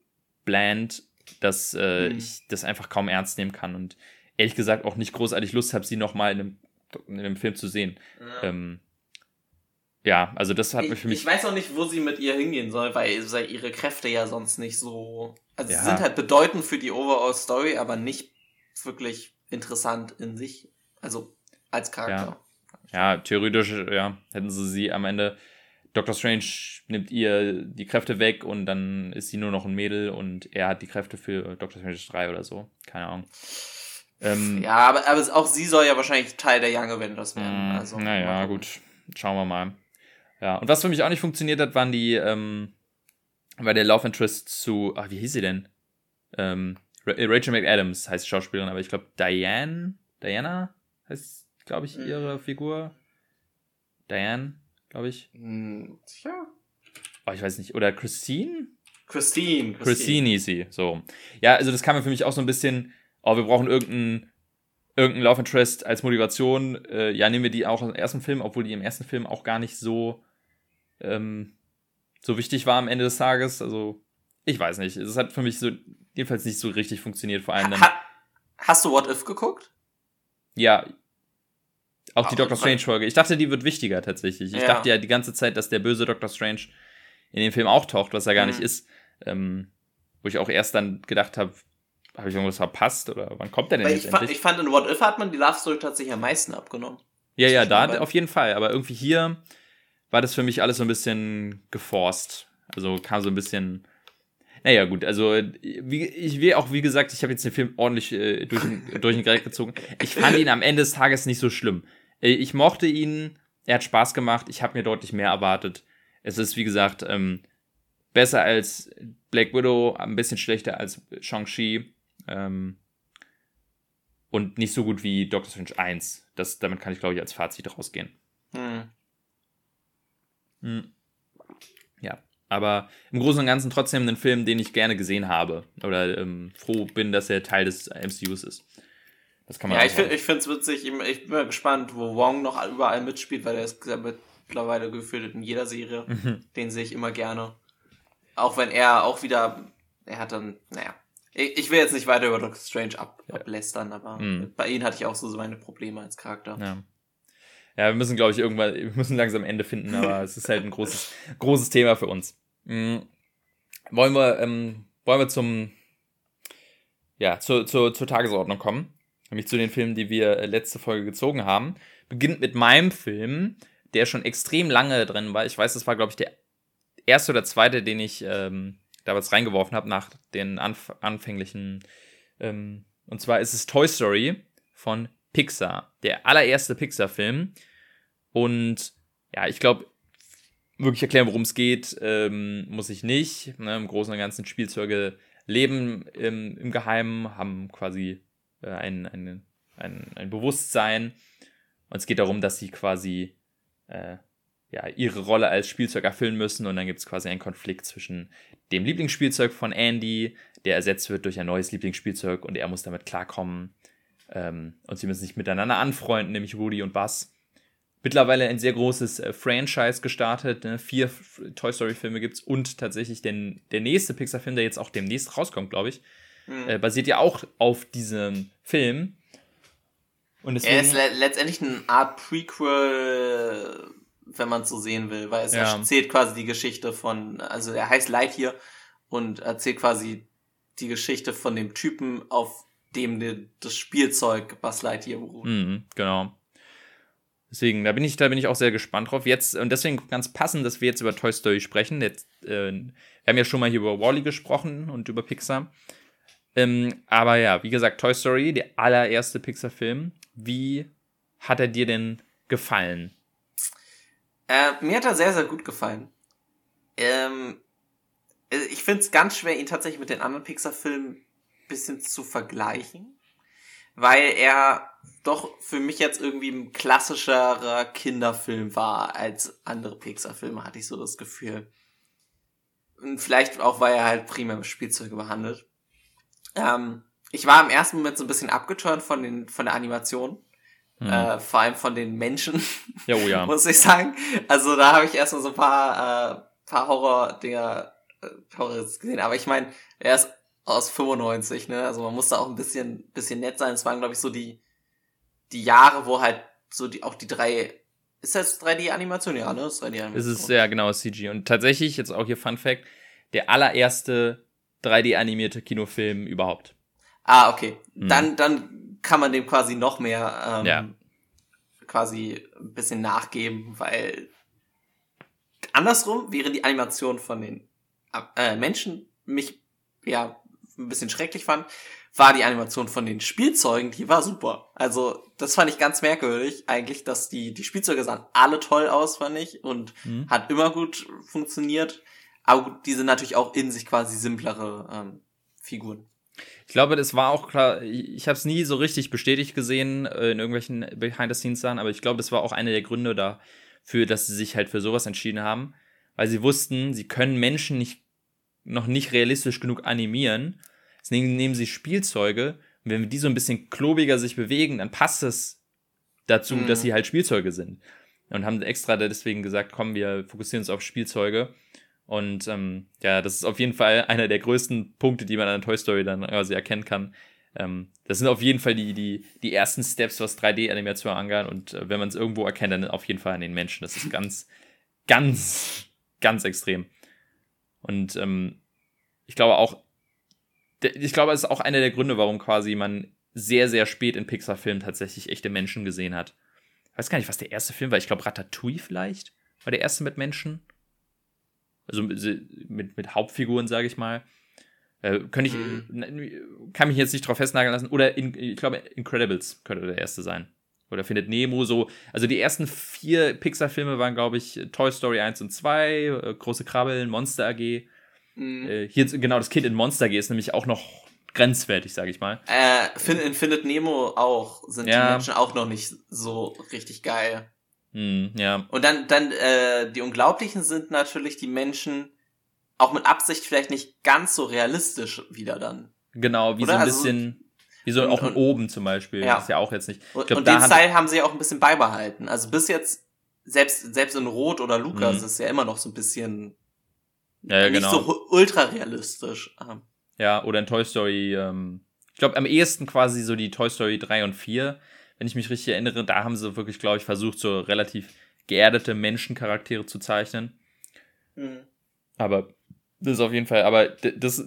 bland, dass äh, mhm. ich das einfach kaum ernst nehmen kann und ehrlich gesagt auch nicht großartig Lust habe, sie nochmal in einem, in einem Film zu sehen. Ja. Ähm, ja, also das hat ich, mich für mich. Ich weiß auch nicht, wo sie mit ihr hingehen soll, weil, weil ihre Kräfte ja sonst nicht so. Also ja. sie sind halt bedeutend für die Overall Story, aber nicht wirklich interessant in sich. Also als Charakter. Ja, ja theoretisch, ja, hätten sie sie am Ende Doctor Strange nimmt ihr die Kräfte weg und dann ist sie nur noch ein Mädel und er hat die Kräfte für Doctor Strange 3 oder so. Keine Ahnung. Ähm, ja, aber, aber auch sie soll ja wahrscheinlich Teil der Young Avengers werden. Mm, also, naja, gut. Schauen wir mal. Ja, und was für mich auch nicht funktioniert hat, waren die, ähm, war der Love Interest zu, ach, wie hieß sie denn? Ähm, Rachel McAdams heißt die Schauspielerin, aber ich glaube Diane, Diana heißt, glaube ich, ihre mhm. Figur. Diane, glaube ich. Mhm, sicher? Oh, ich weiß nicht. Oder Christine? Christine. Christine, Christine sie. So. Ja, also das kam mir für mich auch so ein bisschen, oh, wir brauchen irgendeinen irgendein Love Interest als Motivation. Äh, ja, nehmen wir die auch im ersten Film, obwohl die im ersten Film auch gar nicht so, ähm, so wichtig war am Ende des Tages. Also, ich weiß nicht. Es hat für mich so jedenfalls nicht so richtig funktioniert, vor allem dann. Ha hast du What If geguckt? Ja. Auch die Doctor Strange Folge. Ich dachte, die wird wichtiger tatsächlich. Ich ja. dachte ja die ganze Zeit, dass der böse Doctor Strange in dem Film auch taucht, was er gar mhm. nicht ist. Ähm, wo ich auch erst dann gedacht habe, habe ich irgendwas verpasst oder wann kommt der denn Weil jetzt ich, endlich? Fand, ich fand in What If hat man die Love Story tatsächlich am meisten abgenommen. Ja, ja, da auf jeden Fall. Aber irgendwie hier war das für mich alles so ein bisschen geforst. Also kam so ein bisschen. Naja, gut, also wie, ich will auch, wie gesagt, ich habe jetzt den Film ordentlich äh, durch, durch den Gerät gezogen. Ich fand ihn am Ende des Tages nicht so schlimm. Äh, ich mochte ihn, er hat Spaß gemacht, ich habe mir deutlich mehr erwartet. Es ist, wie gesagt, ähm, besser als Black Widow, ein bisschen schlechter als Shang-Chi. Ähm, und nicht so gut wie Doctor Strange 1. Das, damit kann ich, glaube ich, als Fazit rausgehen. Hm. Hm. Aber im Großen und Ganzen trotzdem ein Film, den ich gerne gesehen habe. Oder ähm, froh bin, dass er Teil des MCUs ist. Das kann man ja, ich finde es witzig. Ich bin mal gespannt, wo Wong noch überall mitspielt, weil er ist mittlerweile gefühlt in jeder Serie. Mhm. Den sehe ich immer gerne. Auch wenn er auch wieder, er hat dann, naja, ich will jetzt nicht weiter über Doctor Strange ab, ja. ablästern, aber mhm. bei ihm hatte ich auch so meine Probleme als Charakter. Ja. Ja, wir müssen, glaube ich, irgendwann, wir müssen langsam Ende finden, aber es ist halt ein großes, großes Thema für uns. Mhm. Wollen wir, ähm, wollen wir zum, ja, zur, zur, zur Tagesordnung kommen? Nämlich zu den Filmen, die wir äh, letzte Folge gezogen haben. Beginnt mit meinem Film, der schon extrem lange drin war. Ich weiß, das war, glaube ich, der erste oder zweite, den ich ähm, da was reingeworfen habe nach den anf anfänglichen. Ähm, und zwar ist es Toy Story von Pixar. Der allererste Pixar-Film. Und ja, ich glaube, wirklich erklären, worum es geht, ähm, muss ich nicht. Ne, Im Großen und Ganzen Spielzeuge leben im, im Geheimen, haben quasi äh, ein, ein, ein, ein Bewusstsein. Und es geht darum, dass sie quasi äh, ja, ihre Rolle als Spielzeug erfüllen müssen und dann gibt es quasi einen Konflikt zwischen dem Lieblingsspielzeug von Andy, der ersetzt wird durch ein neues Lieblingsspielzeug und er muss damit klarkommen. Ähm, und sie müssen sich miteinander anfreunden, nämlich Rudy und Buzz. Mittlerweile ein sehr großes äh, Franchise gestartet. Ne? Vier Toy Story-Filme gibt es und tatsächlich den, der nächste Pixar-Film, der jetzt auch demnächst rauskommt, glaube ich, mhm. äh, basiert ja auch auf diesem Film. Und deswegen, er ist le letztendlich eine Art Prequel wenn man es so sehen will, weil es ja. erzählt quasi die Geschichte von, also er heißt Lightyear und erzählt quasi die Geschichte von dem Typen, auf dem das Spielzeug Buzz Lightyear beruht. Mhm, genau. Deswegen, da bin ich, da bin ich auch sehr gespannt drauf. Jetzt, und deswegen ganz passend, dass wir jetzt über Toy Story sprechen. Jetzt, äh, wir haben ja schon mal hier über Wally gesprochen und über Pixar. Ähm, aber ja, wie gesagt, Toy Story, der allererste Pixar-Film. Wie hat er dir denn gefallen? Äh, mir hat er sehr, sehr gut gefallen. Ähm, äh, ich finde es ganz schwer, ihn tatsächlich mit den anderen Pixar-Filmen ein bisschen zu vergleichen, weil er doch für mich jetzt irgendwie ein klassischerer Kinderfilm war als andere Pixar-Filme, hatte ich so das Gefühl. Und vielleicht auch, weil er halt primär mit Spielzeuge behandelt. Ähm, ich war im ersten Moment so ein bisschen abgeturnt von, den, von der Animation. Mhm. Äh, vor allem von den Menschen, ja, oh ja. muss ich sagen. Also da habe ich erstmal so ein paar, äh, paar Horror-Dinger äh, Horror gesehen. Aber ich meine, er ist aus 95, ne? Also man muss da auch ein bisschen, bisschen nett sein. Es waren, glaube ich, so die, die Jahre, wo halt so die, auch die drei, ist das 3D-Animation? Ja, ne? Das 3D-Animation. Es ist, ja, genau, CG. Und tatsächlich, jetzt auch hier Fun Fact, der allererste 3D-animierte Kinofilm überhaupt. Ah, okay. Mhm. Dann, dann kann man dem quasi noch mehr ähm, ja. quasi ein bisschen nachgeben, weil andersrum wäre die Animation von den äh, Menschen mich ja ein bisschen schrecklich fand, war die Animation von den Spielzeugen, die war super. Also, das fand ich ganz merkwürdig, eigentlich, dass die, die Spielzeuge sahen alle toll aus, fand ich, und mhm. hat immer gut funktioniert. Aber gut, die sind natürlich auch in sich quasi simplere ähm, Figuren. Ich glaube, das war auch klar, ich, ich habe es nie so richtig bestätigt gesehen äh, in irgendwelchen Behind-the-Scenes-Sachen, aber ich glaube, das war auch einer der Gründe dafür, dass sie sich halt für sowas entschieden haben, weil sie wussten, sie können Menschen nicht, noch nicht realistisch genug animieren Deswegen nehmen sie Spielzeuge und wenn die so ein bisschen klobiger sich bewegen, dann passt es dazu, mhm. dass sie halt Spielzeuge sind. Und haben extra deswegen gesagt, komm, wir fokussieren uns auf Spielzeuge. Und ähm, ja, das ist auf jeden Fall einer der größten Punkte, die man an Toy Story dann quasi erkennen kann. Ähm, das sind auf jeden Fall die, die, die ersten Steps, was 3D-Animation angeht. Und äh, wenn man es irgendwo erkennt, dann auf jeden Fall an den Menschen. Das ist ganz, ganz, ganz extrem. Und ähm, ich glaube auch, ich glaube, es ist auch einer der Gründe, warum quasi man sehr, sehr spät in Pixar-Filmen tatsächlich echte Menschen gesehen hat. Ich weiß gar nicht, was der erste Film war. Ich glaube, Ratatouille vielleicht war der erste mit Menschen. Also mit, mit Hauptfiguren, sage ich mal. Äh, könnte ich, mhm. kann mich jetzt nicht drauf festnageln lassen. Oder in, ich glaube, Incredibles könnte der erste sein. Oder findet Nemo so. Also die ersten vier Pixar-Filme waren, glaube ich, Toy Story 1 und 2, äh, Große Krabbeln, Monster AG. Mhm. Äh, hier genau das Kind in Monster G ist nämlich auch noch grenzwertig, sage ich mal. Äh, in Findet Nemo auch sind ja. die Menschen auch noch nicht so richtig geil. Mhm, ja. Und dann, dann äh, die Unglaublichen sind natürlich die Menschen auch mit Absicht vielleicht nicht ganz so realistisch wieder dann. Genau, wie Oder? so ein also bisschen. Wie so und, auch und, oben zum Beispiel. Ja. Das ist ja auch jetzt nicht. Ich glaub, und den Style haben sie auch ein bisschen beibehalten. Also bis jetzt, selbst, selbst in Rot oder Lukas mhm. ist ja immer noch so ein bisschen ja, ja, nicht genau. so ultra realistisch. Ja, oder in Toy Story, ähm, ich glaube am ehesten quasi so die Toy Story 3 und 4, wenn ich mich richtig erinnere, da haben sie wirklich, glaube ich, versucht, so relativ geerdete Menschencharaktere zu zeichnen. Mhm. Aber das ist auf jeden Fall, aber das,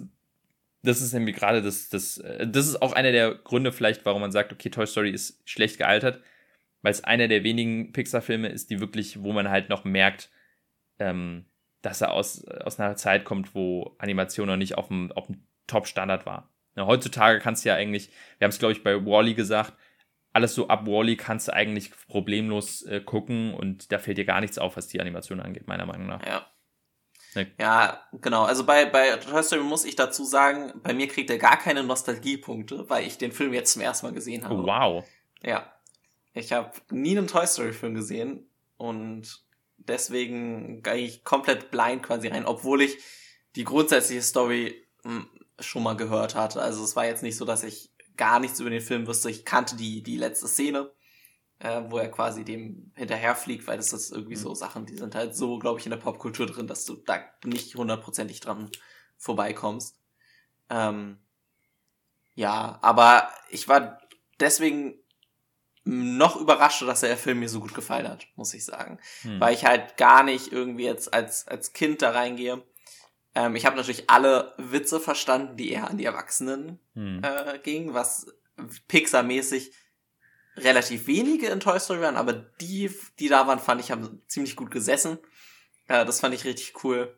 das ist irgendwie gerade das, das, äh, das ist auch einer der Gründe vielleicht, warum man sagt, okay, Toy Story ist schlecht gealtert, weil es einer der wenigen Pixar-Filme ist, die wirklich, wo man halt noch merkt, ähm, dass er aus, aus einer Zeit kommt, wo Animation noch nicht auf dem, auf dem Top-Standard war. Ja, heutzutage kannst du ja eigentlich, wir haben es glaube ich bei Wally gesagt, alles so ab Wally kannst du eigentlich problemlos äh, gucken und da fällt dir gar nichts auf, was die Animation angeht, meiner Meinung nach. Ja. Ne. Ja, genau. Also bei, bei Toy Story muss ich dazu sagen, bei mir kriegt er gar keine Nostalgiepunkte, weil ich den Film jetzt zum ersten Mal gesehen habe. Oh, wow. Ja. Ich habe nie einen Toy Story Film gesehen und deswegen gehe ich komplett blind quasi rein, obwohl ich die grundsätzliche Story hm, schon mal gehört hatte. Also es war jetzt nicht so, dass ich gar nichts über den Film wusste. Ich kannte die, die letzte Szene, äh, wo er quasi dem hinterherfliegt, weil das ist irgendwie mhm. so Sachen, die sind halt so, glaube ich, in der Popkultur drin, dass du da nicht hundertprozentig dran vorbeikommst. Ähm, ja, aber ich war deswegen noch überraschter, dass der Film mir so gut gefallen hat, muss ich sagen. Hm. Weil ich halt gar nicht irgendwie jetzt als, als Kind da reingehe. Ähm, ich habe natürlich alle Witze verstanden, die eher an die Erwachsenen hm. äh, gingen, was Pixar-mäßig relativ wenige in Toy Story waren, aber die, die da waren, fand ich, haben ziemlich gut gesessen. Äh, das fand ich richtig cool.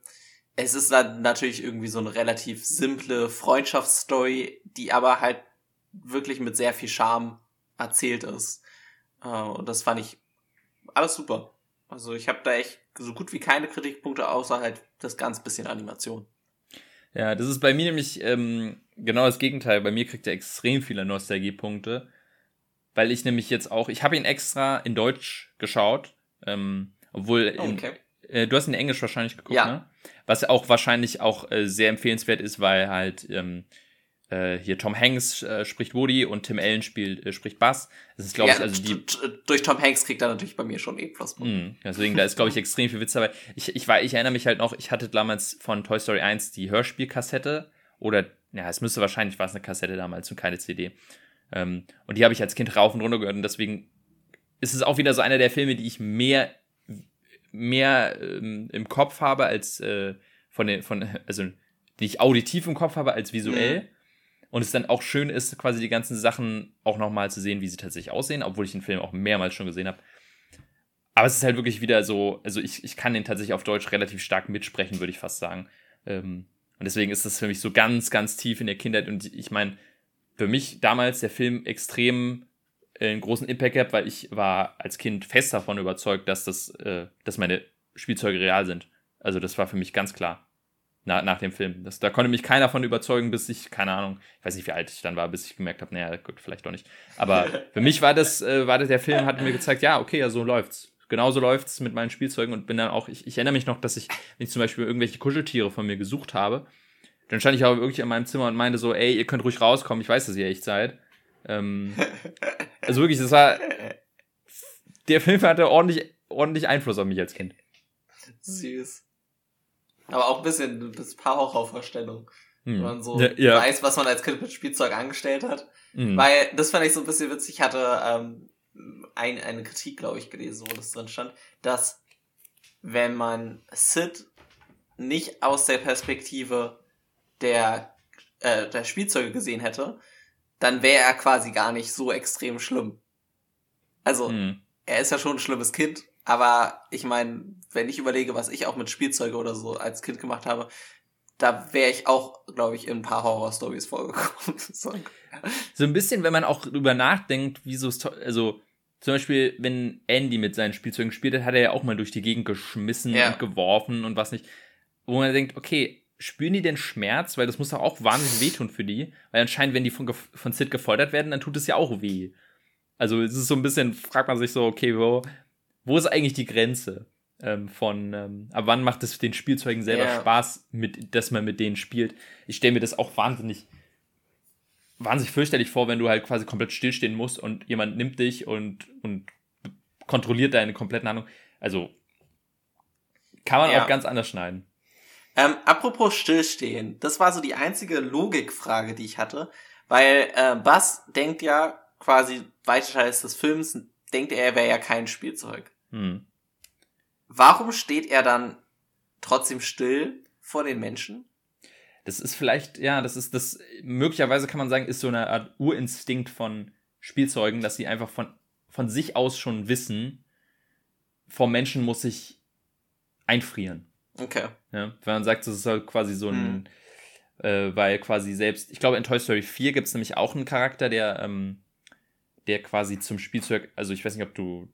Es ist dann natürlich irgendwie so eine relativ simple Freundschaftsstory, die aber halt wirklich mit sehr viel Charme erzählt ist. Äh, und das fand ich alles super. Also ich habe da echt so gut wie keine Kritikpunkte, außer halt das ganz bisschen Animation. Ja, das ist bei mir nämlich ähm, genau das Gegenteil. Bei mir kriegt er extrem viele Nostalgiepunkte, weil ich nämlich jetzt auch, ich habe ihn extra in Deutsch geschaut, ähm, obwohl in, okay. äh, du hast ihn in Englisch wahrscheinlich geguckt, ja. ne? Was auch wahrscheinlich auch äh, sehr empfehlenswert ist, weil halt ähm, äh, hier Tom Hanks äh, spricht Woody und Tim Allen spielt, äh, spricht Bass. Das ist, glaube ja, ich, also die. Durch Tom Hanks kriegt er natürlich bei mir schon eh plus. Mm, deswegen, da ist, glaube ich, extrem viel Witz dabei. Ich, ich, war, ich erinnere mich halt noch, ich hatte damals von Toy Story 1 die Hörspielkassette oder, ja, es müsste wahrscheinlich, war es eine Kassette damals und keine CD. Ähm, und die habe ich als Kind rauf und runter gehört und deswegen ist es auch wieder so einer der Filme, die ich mehr, mehr ähm, im Kopf habe als äh, von den, von, also die ich auditiv im Kopf habe als visuell. Mhm. Und es dann auch schön ist, quasi die ganzen Sachen auch nochmal zu sehen, wie sie tatsächlich aussehen, obwohl ich den Film auch mehrmals schon gesehen habe. Aber es ist halt wirklich wieder so, also ich, ich kann den tatsächlich auf Deutsch relativ stark mitsprechen, würde ich fast sagen. Ähm, und deswegen ist das für mich so ganz, ganz tief in der Kindheit. Und ich meine, für mich damals der Film extrem äh, einen großen Impact gehabt, weil ich war als Kind fest davon überzeugt, dass das, äh, dass meine Spielzeuge real sind. Also das war für mich ganz klar na, nach dem Film. Das, da konnte mich keiner von überzeugen, bis ich, keine Ahnung, ich weiß nicht, wie alt ich dann war, bis ich gemerkt habe, naja, gut, vielleicht doch nicht. Aber für mich war das, äh, war das, der Film hat mir gezeigt, ja, okay, ja, so läuft's. Genauso läuft's mit meinen Spielzeugen und bin dann auch, ich, ich erinnere mich noch, dass ich, wenn ich zum Beispiel irgendwelche Kuscheltiere von mir gesucht habe, dann stand ich aber wirklich in meinem Zimmer und meinte so, ey, ihr könnt ruhig rauskommen, ich weiß, dass ihr echt seid. Ähm, also wirklich, das war, der Film hatte ordentlich, ordentlich Einfluss auf mich als Kind. Süß. Aber auch ein bisschen, ein paar Horrorvorstellungen. Hm. Wenn man so ja, ja. weiß, was man als Kind mit Spielzeug angestellt hat. Hm. Weil, das fand ich so ein bisschen witzig. Ich hatte ähm, ein, eine Kritik, glaube ich, gelesen, wo das drin stand, dass wenn man Sid nicht aus der Perspektive der, äh, der Spielzeuge gesehen hätte, dann wäre er quasi gar nicht so extrem schlimm. Also, hm. er ist ja schon ein schlimmes Kind, aber ich meine, wenn ich überlege, was ich auch mit Spielzeuge oder so als Kind gemacht habe, da wäre ich auch, glaube ich, in ein paar Horror-Stories vorgekommen. so ein bisschen, wenn man auch drüber nachdenkt, wie so, also zum Beispiel, wenn Andy mit seinen Spielzeugen spielt, hat er ja auch mal durch die Gegend geschmissen ja. und geworfen und was nicht. Wo man denkt, okay, spüren die denn Schmerz? Weil das muss doch auch wahnsinnig wehtun für die. Weil anscheinend, wenn die von, von Sid gefoltert werden, dann tut es ja auch weh. Also es ist so ein bisschen, fragt man sich so, okay, wo, wo ist eigentlich die Grenze ähm, von, ähm, ab wann macht es den Spielzeugen selber yeah. Spaß, mit, dass man mit denen spielt? Ich stelle mir das auch wahnsinnig, wahnsinnig fürchterlich vor, wenn du halt quasi komplett stillstehen musst und jemand nimmt dich und, und kontrolliert deine kompletten Handlung. Also kann man ja. auch ganz anders schneiden. Ähm, apropos stillstehen, das war so die einzige Logikfrage, die ich hatte, weil äh, Bass denkt ja quasi weiter Teil des Films, denkt er, er wäre ja kein Spielzeug. Hm. Warum steht er dann trotzdem still vor den Menschen? Das ist vielleicht, ja, das ist das, möglicherweise kann man sagen, ist so eine Art Urinstinkt von Spielzeugen, dass sie einfach von, von sich aus schon wissen, vor Menschen muss ich einfrieren. Okay. Ja, wenn man sagt, das ist halt quasi so ein, hm. äh, weil quasi selbst, ich glaube in Toy Story 4 gibt es nämlich auch einen Charakter, der, ähm, der quasi zum Spielzeug, also ich weiß nicht, ob du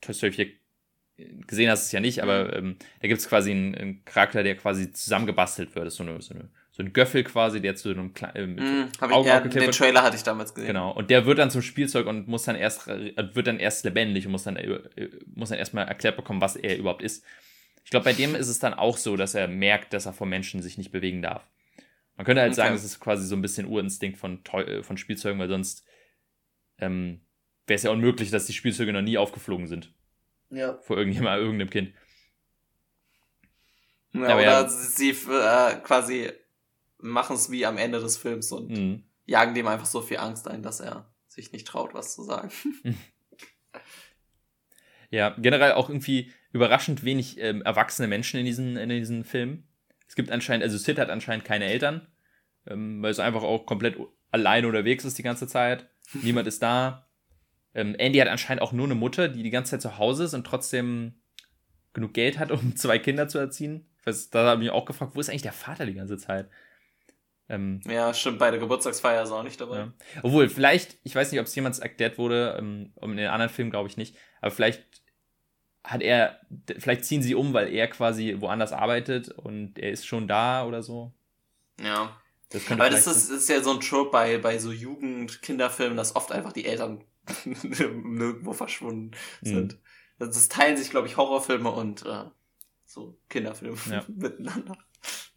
Toy Story 4 gesehen hast, es ja nicht, aber mhm. ähm, da gibt es quasi einen, einen, Charakter, der quasi zusammengebastelt wird. Das ist so, eine, so, eine, so ein Göffel quasi, der zu einem kleinen äh, mm, ich, ja, Den Trailer hatte ich damals gesehen. Genau. Und der wird dann zum Spielzeug und muss dann erst, äh, wird dann erst lebendig und muss dann, äh, muss dann erstmal erklärt bekommen, was er überhaupt ist. Ich glaube, bei dem ist es dann auch so, dass er merkt, dass er vor Menschen sich nicht bewegen darf. Man könnte halt okay. sagen, es ist quasi so ein bisschen Urinstinkt von, von Spielzeugen, weil sonst ähm, wäre es ja unmöglich, dass die Spielzeuge noch nie aufgeflogen sind. Ja. Vor irgendjemand, irgendeinem Kind. Ja, oder ja. sie äh, quasi machen es wie am Ende des Films und mhm. jagen dem einfach so viel Angst ein, dass er sich nicht traut, was zu sagen. Ja, generell auch irgendwie überraschend wenig ähm, erwachsene Menschen in diesen, in diesen Filmen. Es gibt anscheinend, also Sid hat anscheinend keine Eltern, ähm, weil es einfach auch komplett alleine unterwegs ist die ganze Zeit. Niemand ist da. Ähm, Andy hat anscheinend auch nur eine Mutter, die die ganze Zeit zu Hause ist und trotzdem genug Geld hat, um zwei Kinder zu erziehen. Weiß, da habe ich mich auch gefragt, wo ist eigentlich der Vater die ganze Zeit? Ähm, ja, stimmt, bei der Geburtstagsfeier ist er auch nicht dabei. Ja. Obwohl, vielleicht, ich weiß nicht, ob es jemals erklärt wurde, ähm, in den anderen Filmen glaube ich nicht, aber vielleicht hat er, vielleicht ziehen sie um, weil er quasi woanders arbeitet und er ist schon da oder so. Ja. Das aber das ist, ist ja so ein Trope bei, bei so Jugend-Kinderfilmen, dass oft einfach die Eltern nirgendwo verschwunden mhm. sind. Mhm. Das teilen sich, glaube ich, Horrorfilme und äh, so Kinderfilme ja. miteinander.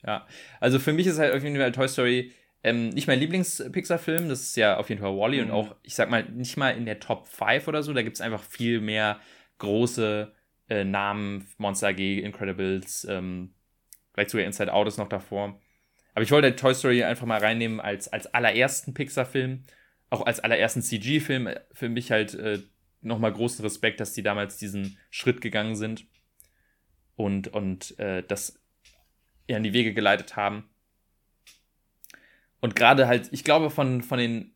Ja, also für mich ist halt auf jeden Fall Toy Story ähm, nicht mein Lieblings-Pixar-Film, das ist ja auf jeden Fall Wally -E mhm. und auch, ich sag mal, nicht mal in der Top 5 oder so, da gibt es einfach viel mehr große äh, Namen, Monster AG, Incredibles, ähm, vielleicht sogar Inside Out ist noch davor. Aber ich wollte Toy Story einfach mal reinnehmen als, als allerersten Pixar-Film, auch als allerersten CG-Film. Für mich halt äh, nochmal großen Respekt, dass die damals diesen Schritt gegangen sind und, und äh, das ja, in die Wege geleitet haben. Und gerade halt, ich glaube, von, von den,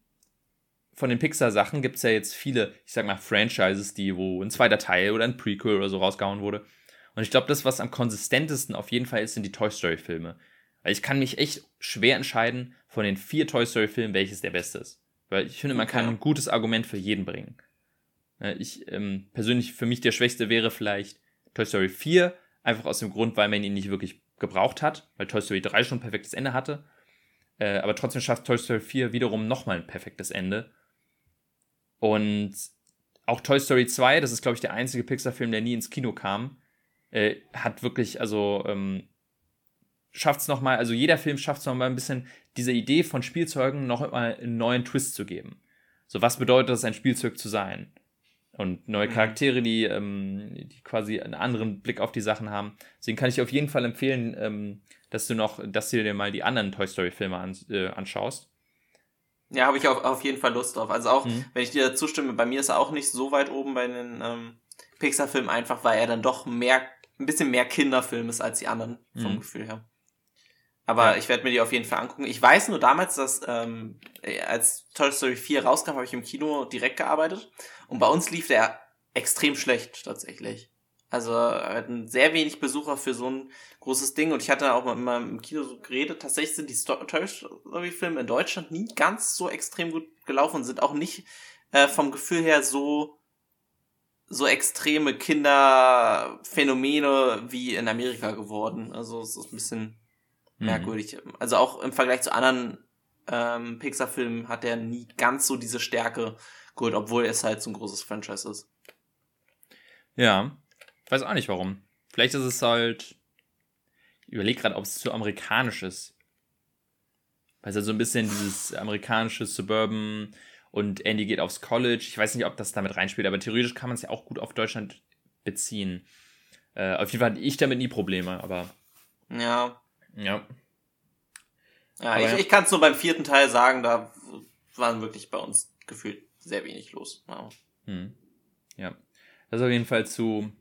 von den Pixar-Sachen gibt es ja jetzt viele, ich sag mal, Franchises, die, wo ein zweiter Teil oder ein Prequel oder so rausgehauen wurde. Und ich glaube, das, was am konsistentesten auf jeden Fall ist, sind die Toy Story-Filme. Weil ich kann mich echt schwer entscheiden, von den vier Toy Story Filmen, welches der beste ist. Weil ich finde, man kann ein gutes Argument für jeden bringen. Ich ähm, persönlich, für mich der schwächste wäre vielleicht Toy Story 4, einfach aus dem Grund, weil man ihn nicht wirklich gebraucht hat, weil Toy Story 3 schon ein perfektes Ende hatte. Äh, aber trotzdem schafft Toy Story 4 wiederum nochmal ein perfektes Ende. Und auch Toy Story 2, das ist, glaube ich, der einzige Pixar-Film, der nie ins Kino kam, äh, hat wirklich, also ähm, schafft es nochmal, also jeder Film schafft es nochmal ein bisschen, diese Idee von Spielzeugen noch mal einen neuen Twist zu geben. So, was bedeutet es, ein Spielzeug zu sein? Und neue mhm. Charaktere, die, ähm, die quasi einen anderen Blick auf die Sachen haben. Deswegen kann ich auf jeden Fall empfehlen, ähm, dass du noch, dass du dir mal die anderen Toy Story-Filme an, äh, anschaust. Ja, habe ich auf, auf jeden Fall Lust drauf. Also auch, mhm. wenn ich dir zustimme, bei mir ist er auch nicht so weit oben bei den ähm, Pixar-Filmen, einfach weil er dann doch mehr, ein bisschen mehr Kinderfilm ist als die anderen, vom mhm. Gefühl her. Aber ja. ich werde mir die auf jeden Fall angucken. Ich weiß nur damals, dass ähm, als Toy Story 4 rauskam, habe ich im Kino direkt gearbeitet. Und bei uns lief der extrem schlecht tatsächlich. Also wir hatten sehr wenig Besucher für so ein großes Ding. Und ich hatte auch mal im Kino so geredet. Tatsächlich sind die Toy Story-Filme in Deutschland nie ganz so extrem gut gelaufen und sind auch nicht äh, vom Gefühl her so so extreme Kinderphänomene wie in Amerika geworden. Also es ist ein bisschen mhm. merkwürdig. Also auch im Vergleich zu anderen ähm, Pixar-Filmen hat er nie ganz so diese Stärke geholt, obwohl es halt so ein großes Franchise ist. Ja, weiß auch nicht warum. Vielleicht ist es halt. Ich überlege gerade, ob es zu amerikanisch ist. Weil es ja so ein bisschen dieses amerikanische Suburban und Andy geht aufs College. Ich weiß nicht, ob das damit reinspielt, aber theoretisch kann man es ja auch gut auf Deutschland beziehen. Äh, auf jeden Fall hatte ich damit nie Probleme, aber. Ja. Ja. Ja, ich, ja. ich kann es nur beim vierten Teil sagen, da waren wirklich bei uns gefühlt sehr wenig los. Ja. Hm. ja. Das ist auf jeden Fall zu,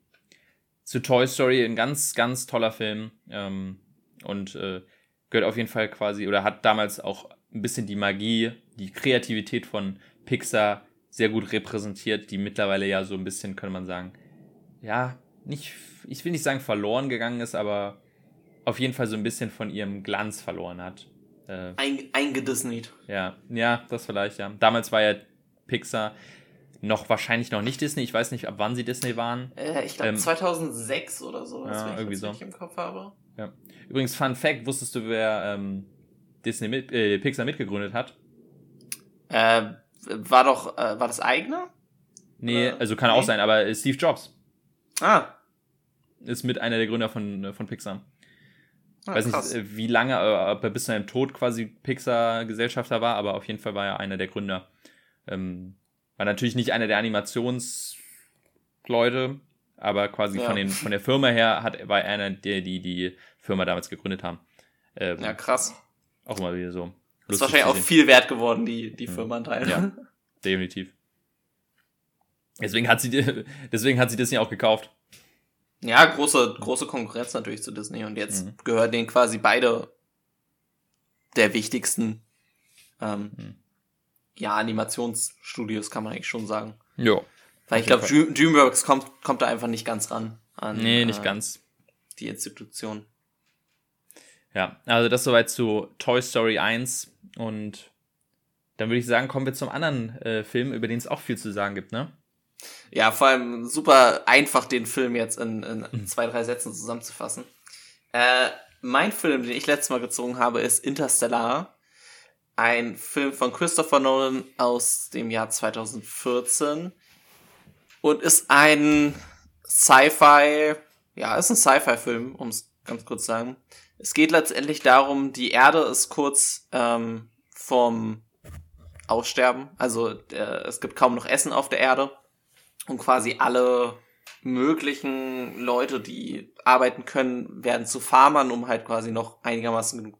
zu Toy Story ein ganz, ganz toller Film. Ähm, und äh, gehört auf jeden Fall quasi, oder hat damals auch ein bisschen die Magie, die Kreativität von Pixar sehr gut repräsentiert, die mittlerweile ja so ein bisschen, könnte man sagen, ja, nicht, ich will nicht sagen verloren gegangen ist, aber auf jeden Fall so ein bisschen von ihrem Glanz verloren hat. Äh, Ein, eingedisneyt. Ja, ja, das vielleicht, ja. Damals war ja Pixar noch wahrscheinlich noch nicht Disney. Ich weiß nicht, ab wann sie Disney waren. Äh, ich glaube ähm, 2006 oder so, ja, wenn irgendwie so. ich im Kopf habe. Ja. Übrigens, Fun Fact, wusstest du, wer ähm, Disney mit, äh, Pixar mitgegründet hat? Äh, war doch, äh, war das eigene? Nee, oder? also kann nee. auch sein, aber Steve Jobs. Ah. Ist mit einer der Gründer von, von Pixar. Ah, weiß krass. nicht, äh, wie lange, äh, ob er bis zu seinem Tod quasi Pixar-Gesellschafter war, aber auf jeden Fall war er einer der Gründer. Ähm, war natürlich nicht einer der Animationsleute, aber quasi ja. von, den, von der Firma her hat, war er einer der, die die Firma damals gegründet haben. Ähm, ja, krass. Auch immer wieder so. Ist wahrscheinlich auch viel wert geworden, die, die Firma Firmenanteile. Ja, definitiv. Deswegen hat sie, deswegen hat sie Disney auch gekauft. Ja, große, große Konkurrenz natürlich zu Disney und jetzt mhm. gehören denen quasi beide der wichtigsten ähm, mhm. ja, Animationsstudios, kann man eigentlich schon sagen. Ja. Weil ich glaube, Dream, DreamWorks kommt, kommt da einfach nicht ganz ran an. Nee, nicht äh, ganz. Die Institution. Ja, also das soweit zu Toy Story 1 und dann würde ich sagen, kommen wir zum anderen äh, Film, über den es auch viel zu sagen gibt, ne? Ja, vor allem super einfach, den Film jetzt in, in mhm. zwei, drei Sätzen zusammenzufassen. Äh, mein Film, den ich letztes Mal gezogen habe, ist Interstellar. Ein Film von Christopher Nolan aus dem Jahr 2014. Und ist ein Sci-Fi, ja, ist ein Sci-Fi-Film, um es ganz kurz zu sagen. Es geht letztendlich darum, die Erde ist kurz ähm, vom Aussterben. Also äh, es gibt kaum noch Essen auf der Erde und quasi alle möglichen Leute, die arbeiten können, werden zu Farmern, um halt quasi noch einigermaßen genug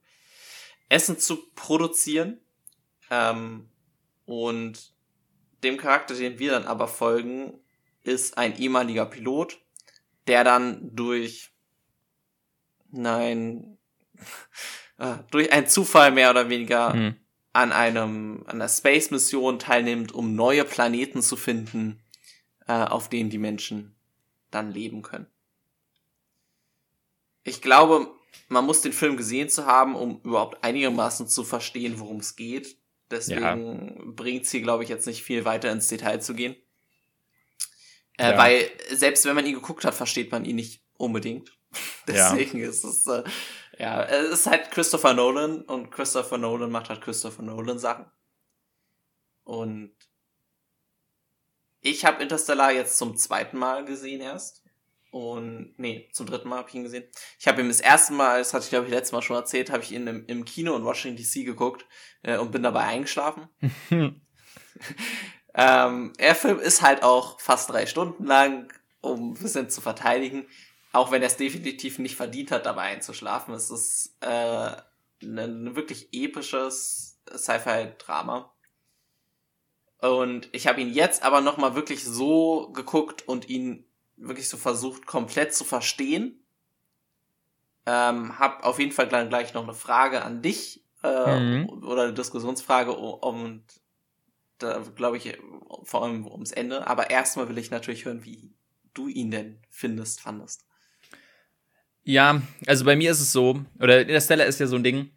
Essen zu produzieren. Ähm, und dem Charakter, den wir dann aber folgen, ist ein ehemaliger Pilot, der dann durch nein äh, durch einen Zufall mehr oder weniger mhm. an einem an einer Space Mission teilnimmt, um neue Planeten zu finden, auf denen die Menschen dann leben können. Ich glaube, man muss den Film gesehen zu haben, um überhaupt einigermaßen zu verstehen, worum es geht. Deswegen ja. bringt es hier, glaube ich, jetzt nicht viel weiter ins Detail zu gehen. Äh, ja. Weil selbst wenn man ihn geguckt hat, versteht man ihn nicht unbedingt. Deswegen ja. ist es, äh, ja, es ist halt Christopher Nolan und Christopher Nolan macht halt Christopher Nolan Sachen. Und ich habe Interstellar jetzt zum zweiten Mal gesehen erst. Und nee, zum dritten Mal habe ich ihn gesehen. Ich habe ihn das erste Mal, das hatte ich glaube ich letztes Mal schon erzählt, habe ich ihn im, im, Kino in Washington DC geguckt äh, und bin dabei eingeschlafen. ähm, der Film ist halt auch fast drei Stunden lang, um ein bisschen zu verteidigen. Auch wenn er es definitiv nicht verdient hat, dabei einzuschlafen. Es ist äh, ein, ein wirklich episches Sci-Fi-Drama. Und ich habe ihn jetzt aber nochmal wirklich so geguckt und ihn wirklich so versucht, komplett zu verstehen. Ähm, hab auf jeden Fall dann gleich noch eine Frage an dich äh, mhm. oder eine Diskussionsfrage und da glaube ich vor allem ums Ende. Aber erstmal will ich natürlich hören, wie du ihn denn findest, fandest. Ja, also bei mir ist es so, oder Interstellar ist ja so ein Ding,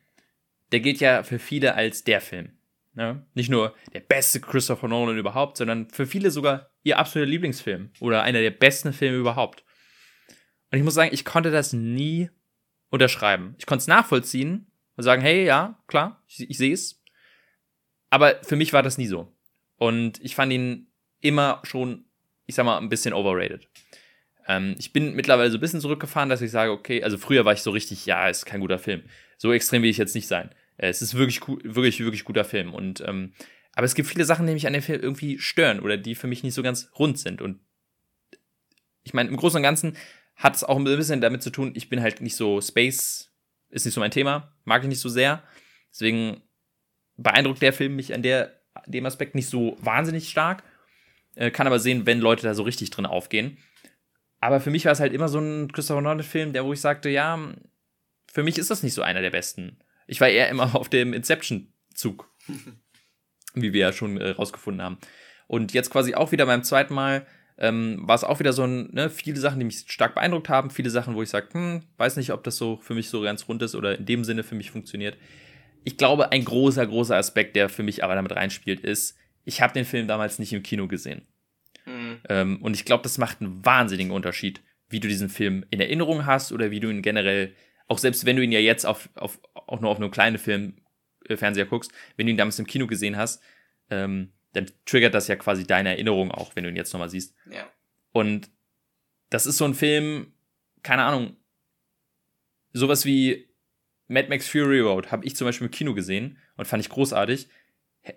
der gilt ja für viele als der Film. Ne? Nicht nur der beste Christopher Nolan überhaupt, sondern für viele sogar ihr absoluter Lieblingsfilm oder einer der besten Filme überhaupt. Und ich muss sagen, ich konnte das nie unterschreiben. Ich konnte es nachvollziehen und sagen, hey, ja, klar, ich, ich sehe es. Aber für mich war das nie so. Und ich fand ihn immer schon, ich sag mal, ein bisschen overrated. Ähm, ich bin mittlerweile so ein bisschen zurückgefahren, dass ich sage, okay, also früher war ich so richtig, ja, ist kein guter Film. So extrem will ich jetzt nicht sein. Äh, es ist wirklich, wirklich, wirklich guter Film. Und, ähm, aber es gibt viele Sachen, die mich an dem Film irgendwie stören oder die für mich nicht so ganz rund sind. Und ich meine, im Großen und Ganzen hat es auch ein bisschen damit zu tun, ich bin halt nicht so Space, ist nicht so mein Thema, mag ich nicht so sehr. Deswegen beeindruckt der Film mich an der, dem Aspekt nicht so wahnsinnig stark. Äh, kann aber sehen, wenn Leute da so richtig drin aufgehen. Aber für mich war es halt immer so ein Christopher Nolan-Film, der, wo ich sagte, ja, für mich ist das nicht so einer der besten. Ich war eher immer auf dem Inception-Zug. wie wir ja schon äh, rausgefunden haben. Und jetzt quasi auch wieder beim zweiten Mal ähm, war es auch wieder so ein, ne, viele Sachen, die mich stark beeindruckt haben, viele Sachen, wo ich sage, hm, weiß nicht, ob das so für mich so ganz rund ist oder in dem Sinne für mich funktioniert. Ich glaube, ein großer, großer Aspekt, der für mich aber damit reinspielt, ist, ich habe den Film damals nicht im Kino gesehen. Mhm. Ähm, und ich glaube, das macht einen wahnsinnigen Unterschied, wie du diesen Film in Erinnerung hast oder wie du ihn generell auch selbst wenn du ihn ja jetzt auf, auf auch nur auf einem kleinen Film, äh, Fernseher guckst, wenn du ihn damals im Kino gesehen hast, ähm, dann triggert das ja quasi deine Erinnerung auch, wenn du ihn jetzt nochmal siehst. Ja. Und das ist so ein Film, keine Ahnung, sowas wie Mad Max Fury Road habe ich zum Beispiel im Kino gesehen und fand ich großartig.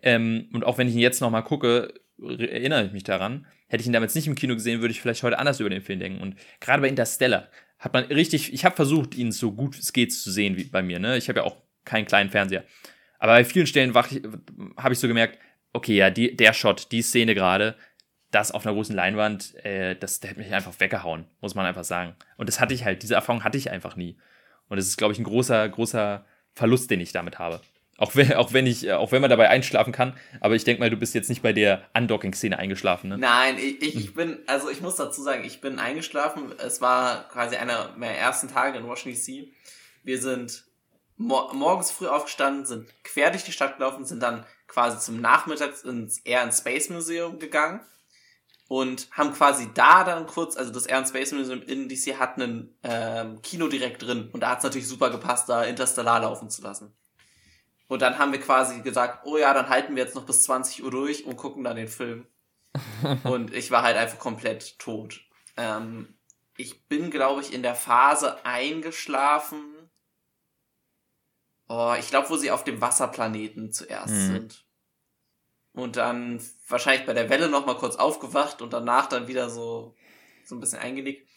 Ähm, und auch wenn ich ihn jetzt nochmal gucke, erinnere ich mich daran. Hätte ich ihn damals nicht im Kino gesehen, würde ich vielleicht heute anders über den Film denken. Und gerade bei Interstellar hat man richtig, ich habe versucht, ihn so gut es geht zu sehen wie bei mir. Ne? Ich habe ja auch keinen kleinen Fernseher. Aber bei vielen Stellen habe ich so gemerkt, okay, ja, die, der Shot, die Szene gerade, das auf einer großen Leinwand, äh, das der hat mich einfach weggehauen, muss man einfach sagen. Und das hatte ich halt, diese Erfahrung hatte ich einfach nie. Und das ist, glaube ich, ein großer, großer Verlust, den ich damit habe. Auch wenn, auch wenn ich, auch wenn man dabei einschlafen kann, aber ich denke mal, du bist jetzt nicht bei der Undocking-Szene eingeschlafen, ne? Nein, ich, ich, ich bin, also ich muss dazu sagen, ich bin eingeschlafen. Es war quasi einer meiner ersten Tage in Washington DC. Wir sind mor morgens früh aufgestanden, sind quer durch die Stadt gelaufen, sind dann quasi zum Nachmittag ins Air and Space Museum gegangen und haben quasi da dann kurz, also das Air and Space Museum in DC hat einen ähm, Kino direkt drin und da hat es natürlich super gepasst, da Interstellar laufen zu lassen. Und dann haben wir quasi gesagt, oh ja, dann halten wir jetzt noch bis 20 Uhr durch und gucken dann den Film. und ich war halt einfach komplett tot. Ähm, ich bin, glaube ich, in der Phase eingeschlafen. Oh, ich glaube, wo sie auf dem Wasserplaneten zuerst mhm. sind. Und dann wahrscheinlich bei der Welle noch mal kurz aufgewacht und danach dann wieder so, so ein bisschen eingelegt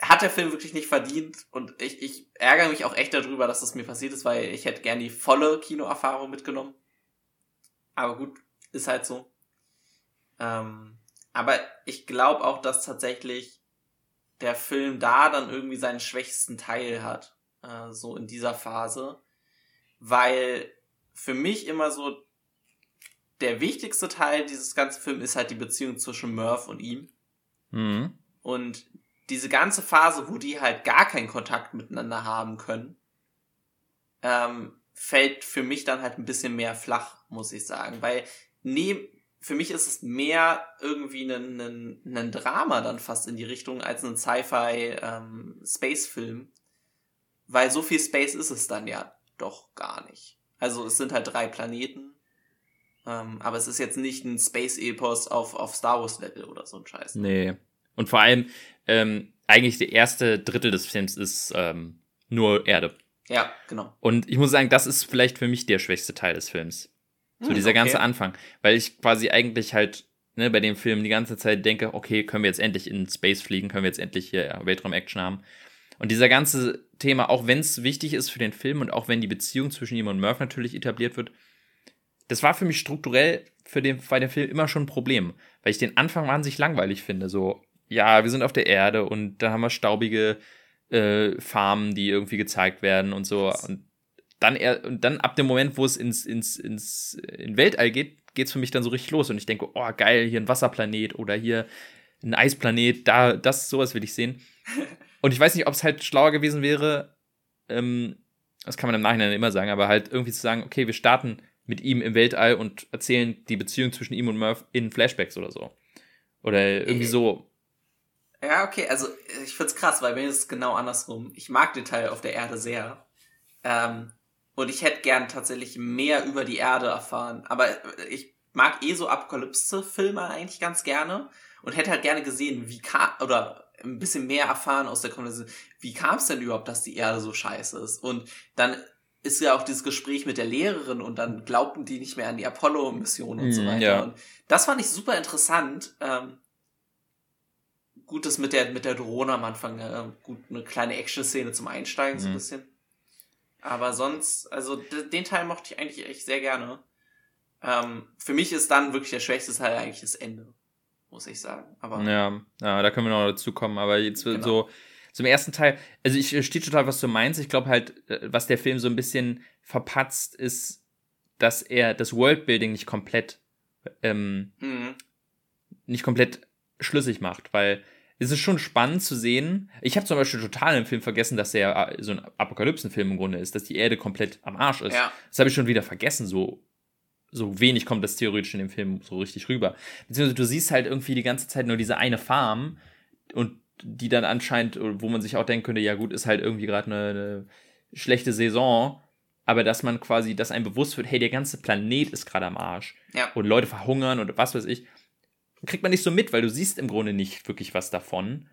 hat der Film wirklich nicht verdient und ich, ich ärgere mich auch echt darüber, dass das mir passiert ist, weil ich hätte gern die volle Kinoerfahrung mitgenommen. Aber gut, ist halt so. Ähm, aber ich glaube auch, dass tatsächlich der Film da dann irgendwie seinen schwächsten Teil hat, äh, so in dieser Phase, weil für mich immer so der wichtigste Teil dieses ganzen Films ist halt die Beziehung zwischen Murph und ihm. Mhm. Und diese ganze Phase, wo die halt gar keinen Kontakt miteinander haben können, ähm, fällt für mich dann halt ein bisschen mehr flach, muss ich sagen. Weil neben, für mich ist es mehr irgendwie ein, ein, ein Drama dann fast in die Richtung als ein Sci-Fi-Space-Film. Ähm, Weil so viel Space ist es dann ja doch gar nicht. Also es sind halt drei Planeten. Ähm, aber es ist jetzt nicht ein Space-Epos auf, auf Star Wars-Level oder so ein Scheiß. Nee. Und vor allem, ähm, eigentlich der erste Drittel des Films ist ähm, nur Erde. Ja, genau. Und ich muss sagen, das ist vielleicht für mich der schwächste Teil des Films. So hm, dieser okay. ganze Anfang. Weil ich quasi eigentlich halt ne, bei dem Film die ganze Zeit denke, okay, können wir jetzt endlich in Space fliegen, können wir jetzt endlich hier Weltraum-Action haben. Und dieser ganze Thema, auch wenn es wichtig ist für den Film und auch wenn die Beziehung zwischen ihm und Murph natürlich etabliert wird, das war für mich strukturell für den, bei dem Film immer schon ein Problem, weil ich den Anfang wahnsinnig langweilig finde. So, ja, wir sind auf der Erde und da haben wir staubige äh, Farmen, die irgendwie gezeigt werden und so. Und dann, er, und dann ab dem Moment, wo es ins, ins, ins in Weltall geht, geht es für mich dann so richtig los. Und ich denke, oh geil, hier ein Wasserplanet oder hier ein Eisplanet, da, das, sowas will ich sehen. Und ich weiß nicht, ob es halt schlauer gewesen wäre, ähm, das kann man im Nachhinein immer sagen, aber halt irgendwie zu sagen, okay, wir starten mit ihm im Weltall und erzählen die Beziehung zwischen ihm und Murph in Flashbacks oder so. Oder irgendwie so. Ja, okay, also ich find's krass, weil mir ist es genau andersrum. Ich mag den Teil auf der Erde sehr. Ähm, und ich hätte gern tatsächlich mehr über die Erde erfahren. Aber ich mag eh so Apokalypse-Filme eigentlich ganz gerne und hätte halt gerne gesehen, wie kam, oder ein bisschen mehr erfahren aus der Konversation, wie kam es denn überhaupt, dass die Erde so scheiße ist? Und dann ist ja auch dieses Gespräch mit der Lehrerin und dann glaubten die nicht mehr an die Apollo-Mission und mm, so mhm, weiter. Ja. Und das fand ich super interessant. Ähm, gut, das mit der, mit der Drohne am Anfang, äh, gut, eine kleine Action-Szene zum Einsteigen, mm. so ein mhm. bisschen. Aber sonst, also den Teil mochte ich eigentlich echt sehr gerne. Ähm, für mich ist dann wirklich der schwächste Teil eigentlich das Ende, muss ich sagen. Aber ja, ja, da können wir noch dazu kommen. Aber jetzt genau. so zum ersten Teil, also ich verstehe total, was du meinst. Ich glaube halt, äh, was der Film so ein bisschen verpatzt, ist, dass er das Worldbuilding nicht komplett, ähm, mhm. nicht komplett schlüssig macht, weil es ist schon spannend zu sehen. Ich habe zum Beispiel total im Film vergessen, dass er äh, so ein Apokalypsenfilm im Grunde ist, dass die Erde komplett am Arsch ist. Ja. Das habe ich schon wieder vergessen. So, so wenig kommt das theoretisch in dem Film so richtig rüber. Beziehungsweise du siehst halt irgendwie die ganze Zeit nur diese eine Farm und die dann anscheinend, wo man sich auch denken könnte, ja gut, ist halt irgendwie gerade eine, eine schlechte Saison aber dass man quasi, dass einem bewusst wird, hey, der ganze Planet ist gerade am Arsch. Ja. Und Leute verhungern und was weiß ich kriegt man nicht so mit, weil du siehst im Grunde nicht wirklich was davon.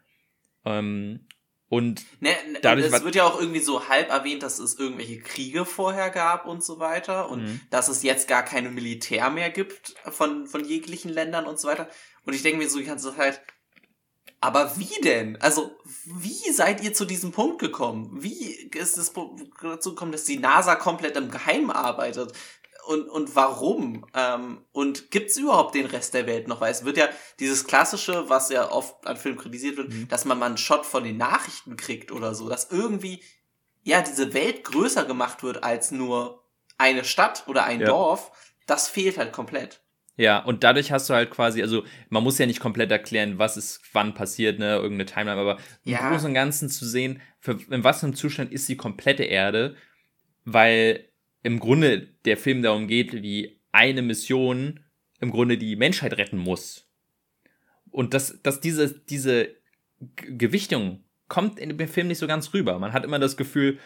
Ähm, und ne, ne, dadurch es wird ja auch irgendwie so halb erwähnt, dass es irgendwelche Kriege vorher gab und so weiter und mhm. dass es jetzt gar keine Militär mehr gibt von, von jeglichen Ländern und so weiter. Und ich denke mir so die ganze Zeit, aber wie denn? Also, wie seid ihr zu diesem Punkt gekommen? Wie ist es dazu gekommen, dass die NASA komplett im Geheimen arbeitet? Und, und warum? Ähm, und gibt's überhaupt den Rest der Welt noch? Weil es wird ja dieses klassische, was ja oft an Filmen kritisiert wird, mhm. dass man mal einen Shot von den Nachrichten kriegt oder so, dass irgendwie ja diese Welt größer gemacht wird als nur eine Stadt oder ein ja. Dorf. Das fehlt halt komplett. Ja, und dadurch hast du halt quasi, also man muss ja nicht komplett erklären, was ist wann passiert, ne, irgendeine Timeline, aber ja. im Großen und Ganzen zu sehen, für, in was für einem Zustand ist die komplette Erde, weil im Grunde der Film darum geht, wie eine Mission im Grunde die Menschheit retten muss. Und dass, dass diese, diese Gewichtung kommt in dem Film nicht so ganz rüber. Man hat immer das Gefühl,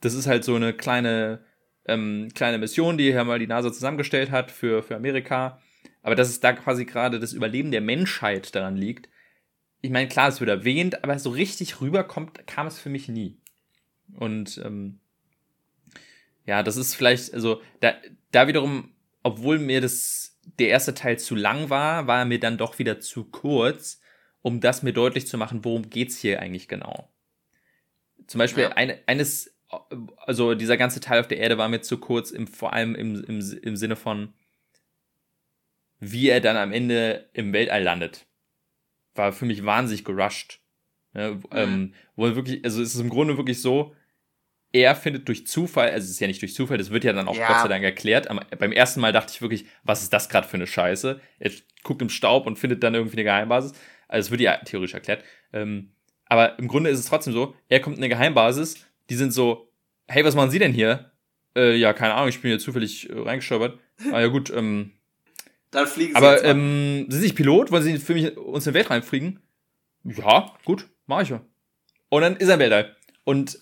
das ist halt so eine kleine, ähm, kleine Mission, die ja mal die NASA zusammengestellt hat für, für Amerika. Aber dass es da quasi gerade das Überleben der Menschheit daran liegt. Ich meine, klar, es wird erwähnt, aber so richtig rüberkommt, kam es für mich nie. Und ähm, ja, das ist vielleicht, also da, da wiederum, obwohl mir das der erste Teil zu lang war, war er mir dann doch wieder zu kurz, um das mir deutlich zu machen, worum geht's hier eigentlich genau. Zum Beispiel ja. eine, eines, also dieser ganze Teil auf der Erde war mir zu kurz, im, vor allem im, im, im Sinne von, wie er dann am Ende im Weltall landet. War für mich wahnsinnig gerusht. Ja, mhm. ähm, wo wirklich, also es ist im Grunde wirklich so, er findet durch Zufall, also es ist ja nicht durch Zufall, das wird ja dann auch ja. Gott sei Dank erklärt. Aber beim ersten Mal dachte ich wirklich, was ist das gerade für eine Scheiße? Er guckt im Staub und findet dann irgendwie eine Geheimbasis. Also es wird ja theoretisch erklärt. Ähm, Aber im Grunde ist es trotzdem so, er kommt in eine Geheimbasis, die sind so, hey, was machen Sie denn hier? Äh, ja, keine Ahnung, ich bin hier zufällig äh, reingeschöpert. Ah ja gut, ähm. Dann fliegen Sie Aber ähm, sind Sie nicht Pilot? Wollen Sie für mich uns in den Weltraum fliegen? Ja, gut, mach ich ja. Und dann ist er im Weltall. Und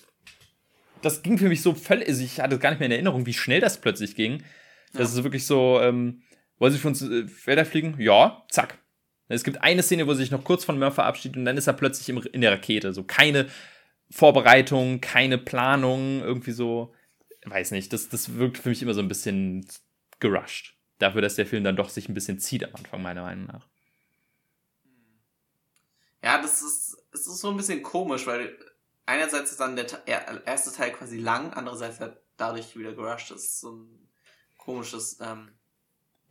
das ging für mich so völlig, also ich hatte gar nicht mehr in Erinnerung, wie schnell das plötzlich ging. Das ja. ist wirklich so, ähm, wollen Sie für uns äh, Felder fliegen? Ja, zack. Es gibt eine Szene, wo er sich noch kurz von Murphy verabschiedet und dann ist er plötzlich im, in der Rakete. So keine Vorbereitung, keine Planung, irgendwie so, weiß nicht, das, das wirkt für mich immer so ein bisschen gerusht. Dafür, dass der Film dann doch sich ein bisschen zieht am Anfang, meiner Meinung nach. Ja, das ist, es ist so ein bisschen komisch, weil einerseits ist dann der erste Teil quasi lang, andererseits hat dadurch wieder gerusht. Das ist so ein komisches ähm,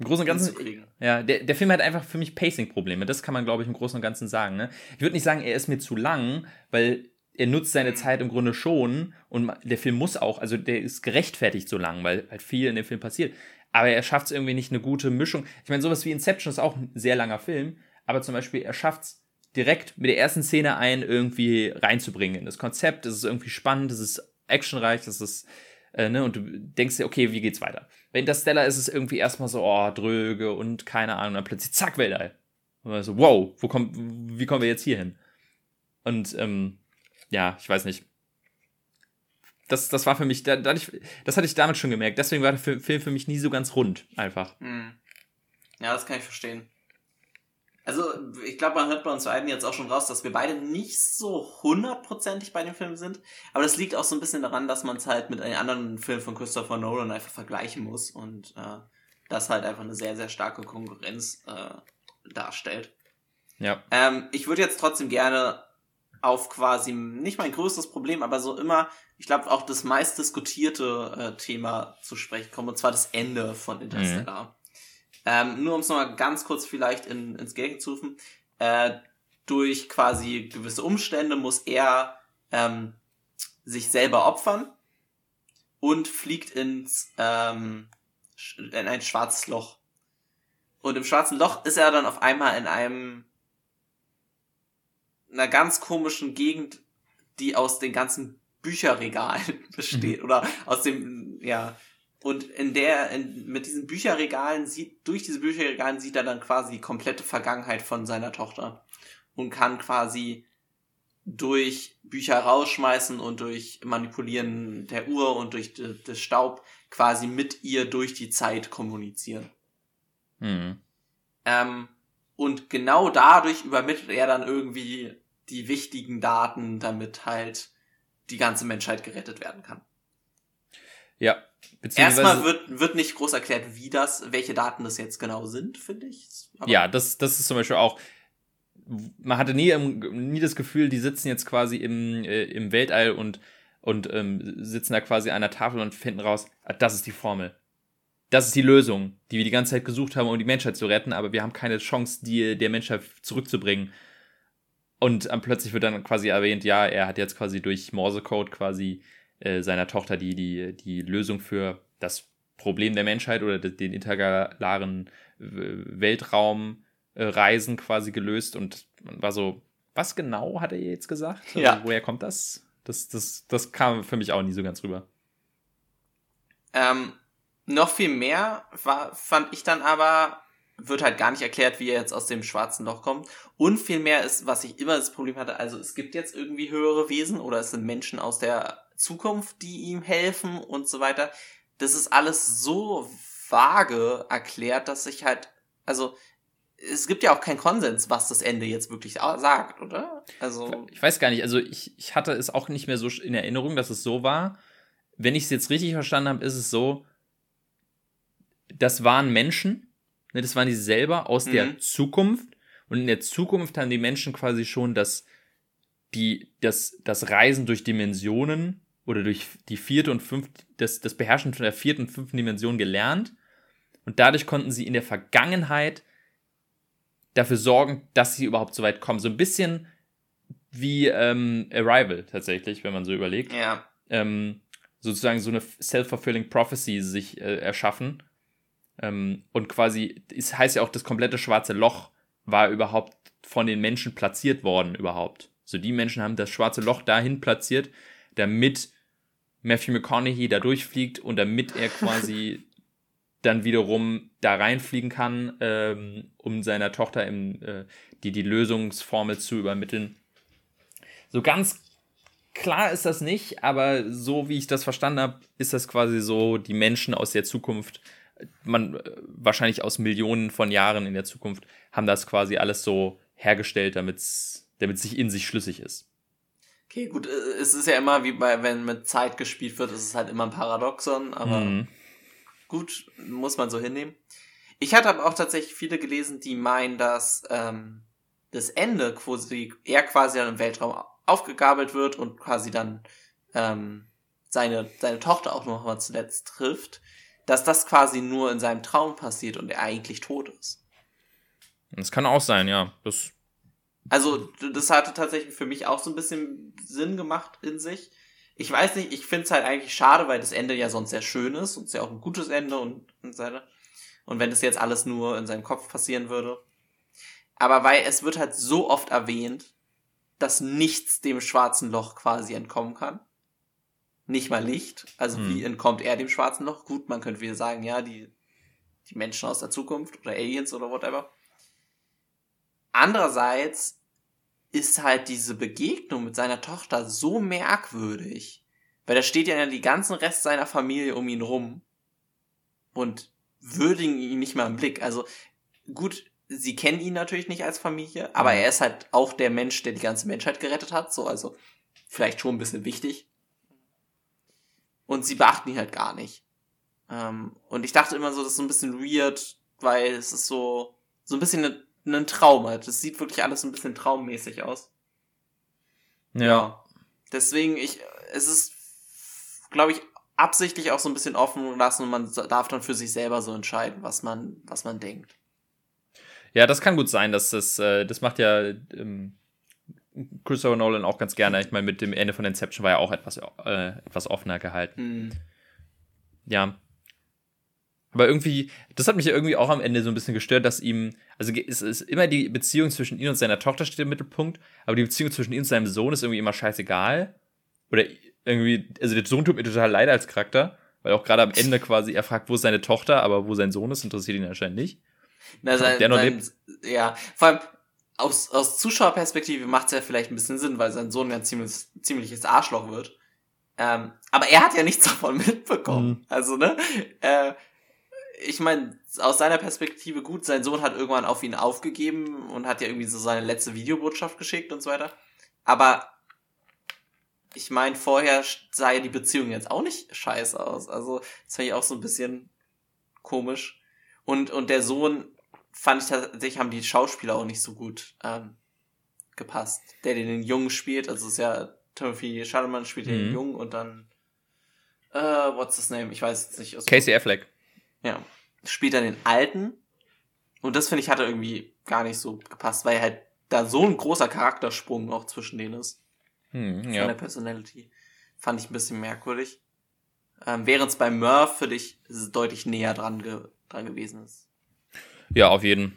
im Großen und Ganzen. Ja, der, der Film hat einfach für mich Pacing-Probleme. Das kann man, glaube ich, im Großen und Ganzen sagen. Ne? Ich würde nicht sagen, er ist mir zu lang, weil er nutzt seine mhm. Zeit im Grunde schon und der Film muss auch, also der ist gerechtfertigt so lang, weil halt viel in dem Film passiert. Aber er schafft es irgendwie nicht eine gute Mischung. Ich meine, sowas wie Inception ist auch ein sehr langer Film, aber zum Beispiel er schafft es direkt mit der ersten Szene ein irgendwie reinzubringen in das Konzept. Es ist irgendwie spannend, es ist actionreich, es ist äh, ne, und du denkst dir, okay, wie geht's weiter? Bei Interstellar ist es irgendwie erstmal so, oh, dröge und keine Ahnung, dann plötzlich zack, Weltall. Und dann so, wow, wo kommt, wie kommen wir jetzt hier hin? Und ähm, ja, ich weiß nicht. Das, das war für mich, dadurch, das hatte ich damit schon gemerkt. Deswegen war der Film für mich nie so ganz rund, einfach. Hm. Ja, das kann ich verstehen. Also, ich glaube, man hört bei uns beiden jetzt auch schon raus, dass wir beide nicht so hundertprozentig bei dem Film sind. Aber das liegt auch so ein bisschen daran, dass man es halt mit einem anderen Film von Christopher Nolan einfach vergleichen muss und äh, das halt einfach eine sehr, sehr starke Konkurrenz äh, darstellt. Ja. Ähm, ich würde jetzt trotzdem gerne auf quasi nicht mein größtes Problem, aber so immer, ich glaube, auch das meist diskutierte äh, Thema zu sprechen kommen, und zwar das Ende von Interstellar. Mhm. Ähm, nur um es nochmal ganz kurz vielleicht in, ins Gegen zu rufen. Äh, durch quasi gewisse Umstände muss er ähm, sich selber opfern und fliegt ins ähm, in ein schwarzes Loch. Und im schwarzen Loch ist er dann auf einmal in einem einer ganz komischen Gegend, die aus den ganzen Bücherregalen besteht mhm. oder aus dem ja und in der, in, mit diesen Bücherregalen sieht, durch diese Bücherregalen sieht er dann quasi die komplette Vergangenheit von seiner Tochter. Und kann quasi durch Bücher rausschmeißen und durch Manipulieren der Uhr und durch das Staub quasi mit ihr durch die Zeit kommunizieren. Mhm. Ähm, und genau dadurch übermittelt er dann irgendwie die wichtigen Daten, damit halt die ganze Menschheit gerettet werden kann. Ja. Erstmal wird, wird nicht groß erklärt, wie das, welche Daten das jetzt genau sind, finde ich. Aber ja, das, das ist zum Beispiel auch, man hatte nie, nie das Gefühl, die sitzen jetzt quasi im, äh, im Weltall und, und ähm, sitzen da quasi an der Tafel und finden raus, ah, das ist die Formel. Das ist die Lösung, die wir die ganze Zeit gesucht haben, um die Menschheit zu retten, aber wir haben keine Chance, die der Menschheit zurückzubringen. Und ähm, plötzlich wird dann quasi erwähnt, ja, er hat jetzt quasi durch Morsecode quasi äh, seiner Tochter die, die, die Lösung für das Problem der Menschheit oder den intergalaren Weltraumreisen quasi gelöst und man war so, was genau hat er jetzt gesagt? Also, ja. woher kommt das? Das, das? das kam für mich auch nie so ganz rüber. Ähm, noch viel mehr war, fand ich dann aber, wird halt gar nicht erklärt, wie er jetzt aus dem schwarzen Loch kommt. Und viel mehr ist, was ich immer das Problem hatte, also es gibt jetzt irgendwie höhere Wesen oder es sind Menschen aus der Zukunft, die ihm helfen und so weiter. Das ist alles so vage erklärt, dass ich halt, also es gibt ja auch keinen Konsens, was das Ende jetzt wirklich sagt, oder? Also ich weiß gar nicht. Also ich, ich hatte es auch nicht mehr so in Erinnerung, dass es so war. Wenn ich es jetzt richtig verstanden habe, ist es so, das waren Menschen, ne, das waren die selber aus mhm. der Zukunft. Und in der Zukunft haben die Menschen quasi schon das, die, das, das Reisen durch Dimensionen oder durch die vierte und fünfte, das, das Beherrschen von der vierten und fünften Dimension gelernt. Und dadurch konnten sie in der Vergangenheit dafür sorgen, dass sie überhaupt so weit kommen. So ein bisschen wie ähm, Arrival tatsächlich, wenn man so überlegt. Ja. Ähm, sozusagen so eine self-fulfilling prophecy sich äh, erschaffen. Ähm, und quasi, es heißt ja auch, das komplette schwarze Loch war überhaupt von den Menschen platziert worden, überhaupt So, die Menschen haben das schwarze Loch dahin platziert, damit Matthew McConaughey da durchfliegt und damit er quasi dann wiederum da reinfliegen kann, ähm, um seiner Tochter im, äh, die, die Lösungsformel zu übermitteln. So ganz klar ist das nicht, aber so wie ich das verstanden habe, ist das quasi so, die Menschen aus der Zukunft, man äh, wahrscheinlich aus Millionen von Jahren in der Zukunft, haben das quasi alles so hergestellt, damit es sich in sich schlüssig ist. Okay, gut, äh, es ist ja immer wie bei, wenn mit Zeit gespielt wird, ist es halt immer ein Paradoxon, aber mhm. gut, muss man so hinnehmen. Ich hatte aber auch tatsächlich viele gelesen, die meinen, dass ähm, das Ende quasi, er quasi dann im Weltraum aufgegabelt wird und quasi dann ähm, seine, seine Tochter auch noch mal zuletzt trifft, dass das quasi nur in seinem Traum passiert und er eigentlich tot ist. Das kann auch sein, ja. Das also, das hatte tatsächlich für mich auch so ein bisschen Sinn gemacht in sich. Ich weiß nicht, ich finde es halt eigentlich schade, weil das Ende ja sonst sehr schön ist und es ja auch ein gutes Ende und, und seine. Und wenn das jetzt alles nur in seinem Kopf passieren würde. Aber weil es wird halt so oft erwähnt, dass nichts dem schwarzen Loch quasi entkommen kann. Nicht mal Licht. Also hm. wie entkommt er dem schwarzen Loch? Gut, man könnte wieder sagen, ja, die, die Menschen aus der Zukunft oder Aliens oder whatever. Andererseits ist halt diese Begegnung mit seiner Tochter so merkwürdig, weil da steht ja die ganzen Rest seiner Familie um ihn rum und würdigen ihn nicht mal im Blick. Also gut, sie kennen ihn natürlich nicht als Familie, aber mhm. er ist halt auch der Mensch, der die ganze Menschheit gerettet hat, so also vielleicht schon ein bisschen wichtig. Und sie beachten ihn halt gar nicht. Ähm, und ich dachte immer so, das ist so ein bisschen weird, weil es ist so so ein bisschen eine einen Traum hat. Es sieht wirklich alles ein bisschen traummäßig aus. Ja. ja. Deswegen, ich, es ist, glaube ich, absichtlich auch so ein bisschen offen lassen und man darf dann für sich selber so entscheiden, was man, was man denkt. Ja, das kann gut sein, dass das, äh, das macht ja ähm, Christopher Nolan auch ganz gerne. Ich meine, mit dem Ende von Inception war ja auch etwas, äh, etwas offener gehalten. Mhm. Ja, aber irgendwie, das hat mich ja irgendwie auch am Ende so ein bisschen gestört, dass ihm, also es ist immer die Beziehung zwischen ihm und seiner Tochter steht im Mittelpunkt, aber die Beziehung zwischen ihm und seinem Sohn ist irgendwie immer scheißegal. Oder irgendwie, also der Sohn tut mir total leid als Charakter, weil auch gerade am Ende quasi er fragt, wo ist seine Tochter, aber wo sein Sohn ist, interessiert ihn anscheinend nicht. Na, sein, der noch sein, lebt. Ja, vor allem aus, aus Zuschauerperspektive macht es ja vielleicht ein bisschen Sinn, weil sein Sohn ja ein ziemlich, ziemliches Arschloch wird. Ähm, aber er hat ja nichts davon mitbekommen. Mhm. Also, ne? Äh, ich meine, aus seiner Perspektive gut, sein Sohn hat irgendwann auf ihn aufgegeben und hat ja irgendwie so seine letzte Videobotschaft geschickt und so weiter. Aber ich meine, vorher sah ja die Beziehung jetzt auch nicht scheiße aus. Also, das fand ich auch so ein bisschen komisch. Und, und der Sohn fand ich tatsächlich, haben die Schauspieler auch nicht so gut ähm, gepasst. Der, der den Jungen spielt, also ist ja Timothy Chalamet spielt mhm. den Jungen und dann äh, what's his name? Ich weiß jetzt nicht. Casey Affleck. Ja. Spielt dann den alten. Und das finde ich hatte irgendwie gar nicht so gepasst, weil halt da so ein großer Charaktersprung auch zwischen denen ist. Hm, ja. Von der Personality. Fand ich ein bisschen merkwürdig. Ähm, Während es bei Murph für dich deutlich näher dran, ge dran gewesen ist. Ja, auf jeden.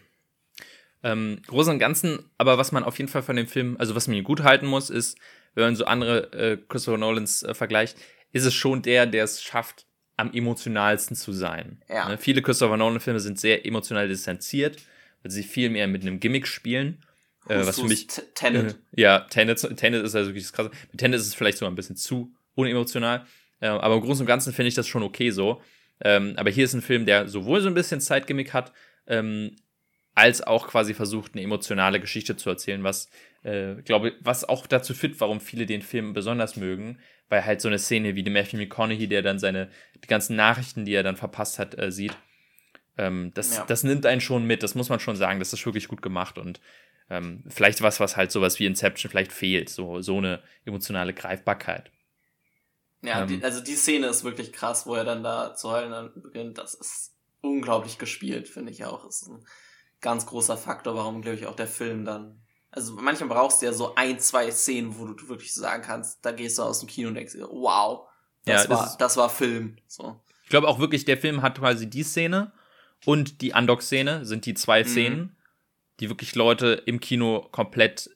Ähm, Großen und Ganzen, aber was man auf jeden Fall von dem Film, also was man gut halten muss, ist, wenn man so andere äh, Christopher Nolans äh, vergleicht, ist es schon der, der es schafft, am emotionalsten zu sein. Ja. Ne? Viele Christopher Nolan-Filme sind sehr emotional distanziert, weil sie viel mehr mit einem Gimmick spielen. Äh, was für mich. Tenet. Äh, ja, Tenet, Tenet ist also wirklich das Krasse. Mit Tenet ist es vielleicht sogar ein bisschen zu unemotional. Äh, aber im Großen und Ganzen finde ich das schon okay so. Ähm, aber hier ist ein Film, der sowohl so ein bisschen Zeitgimmick hat, ähm, als auch quasi versucht, eine emotionale Geschichte zu erzählen, was, äh, glaube was auch dazu führt, warum viele den Film besonders mögen, weil halt so eine Szene wie die Matthew McConaughey, der dann seine, die ganzen Nachrichten, die er dann verpasst hat, äh, sieht, ähm, das, ja. das nimmt einen schon mit, das muss man schon sagen, das ist wirklich gut gemacht und ähm, vielleicht was, was halt sowas wie Inception vielleicht fehlt, so, so eine emotionale Greifbarkeit. Ja, ähm, die, also die Szene ist wirklich krass, wo er dann da zu heulen beginnt, das ist unglaublich gespielt, finde ich auch. Das ist ein ganz großer Faktor, warum, glaube ich, auch der Film dann also manchmal brauchst du ja so ein, zwei Szenen, wo du wirklich sagen kannst, da gehst du aus dem Kino und denkst dir, wow, das, ja, das war, das war Film. So. Ich glaube auch wirklich, der Film hat quasi die Szene und die Undock-Szene sind die zwei mhm. Szenen, die wirklich Leute im Kino komplett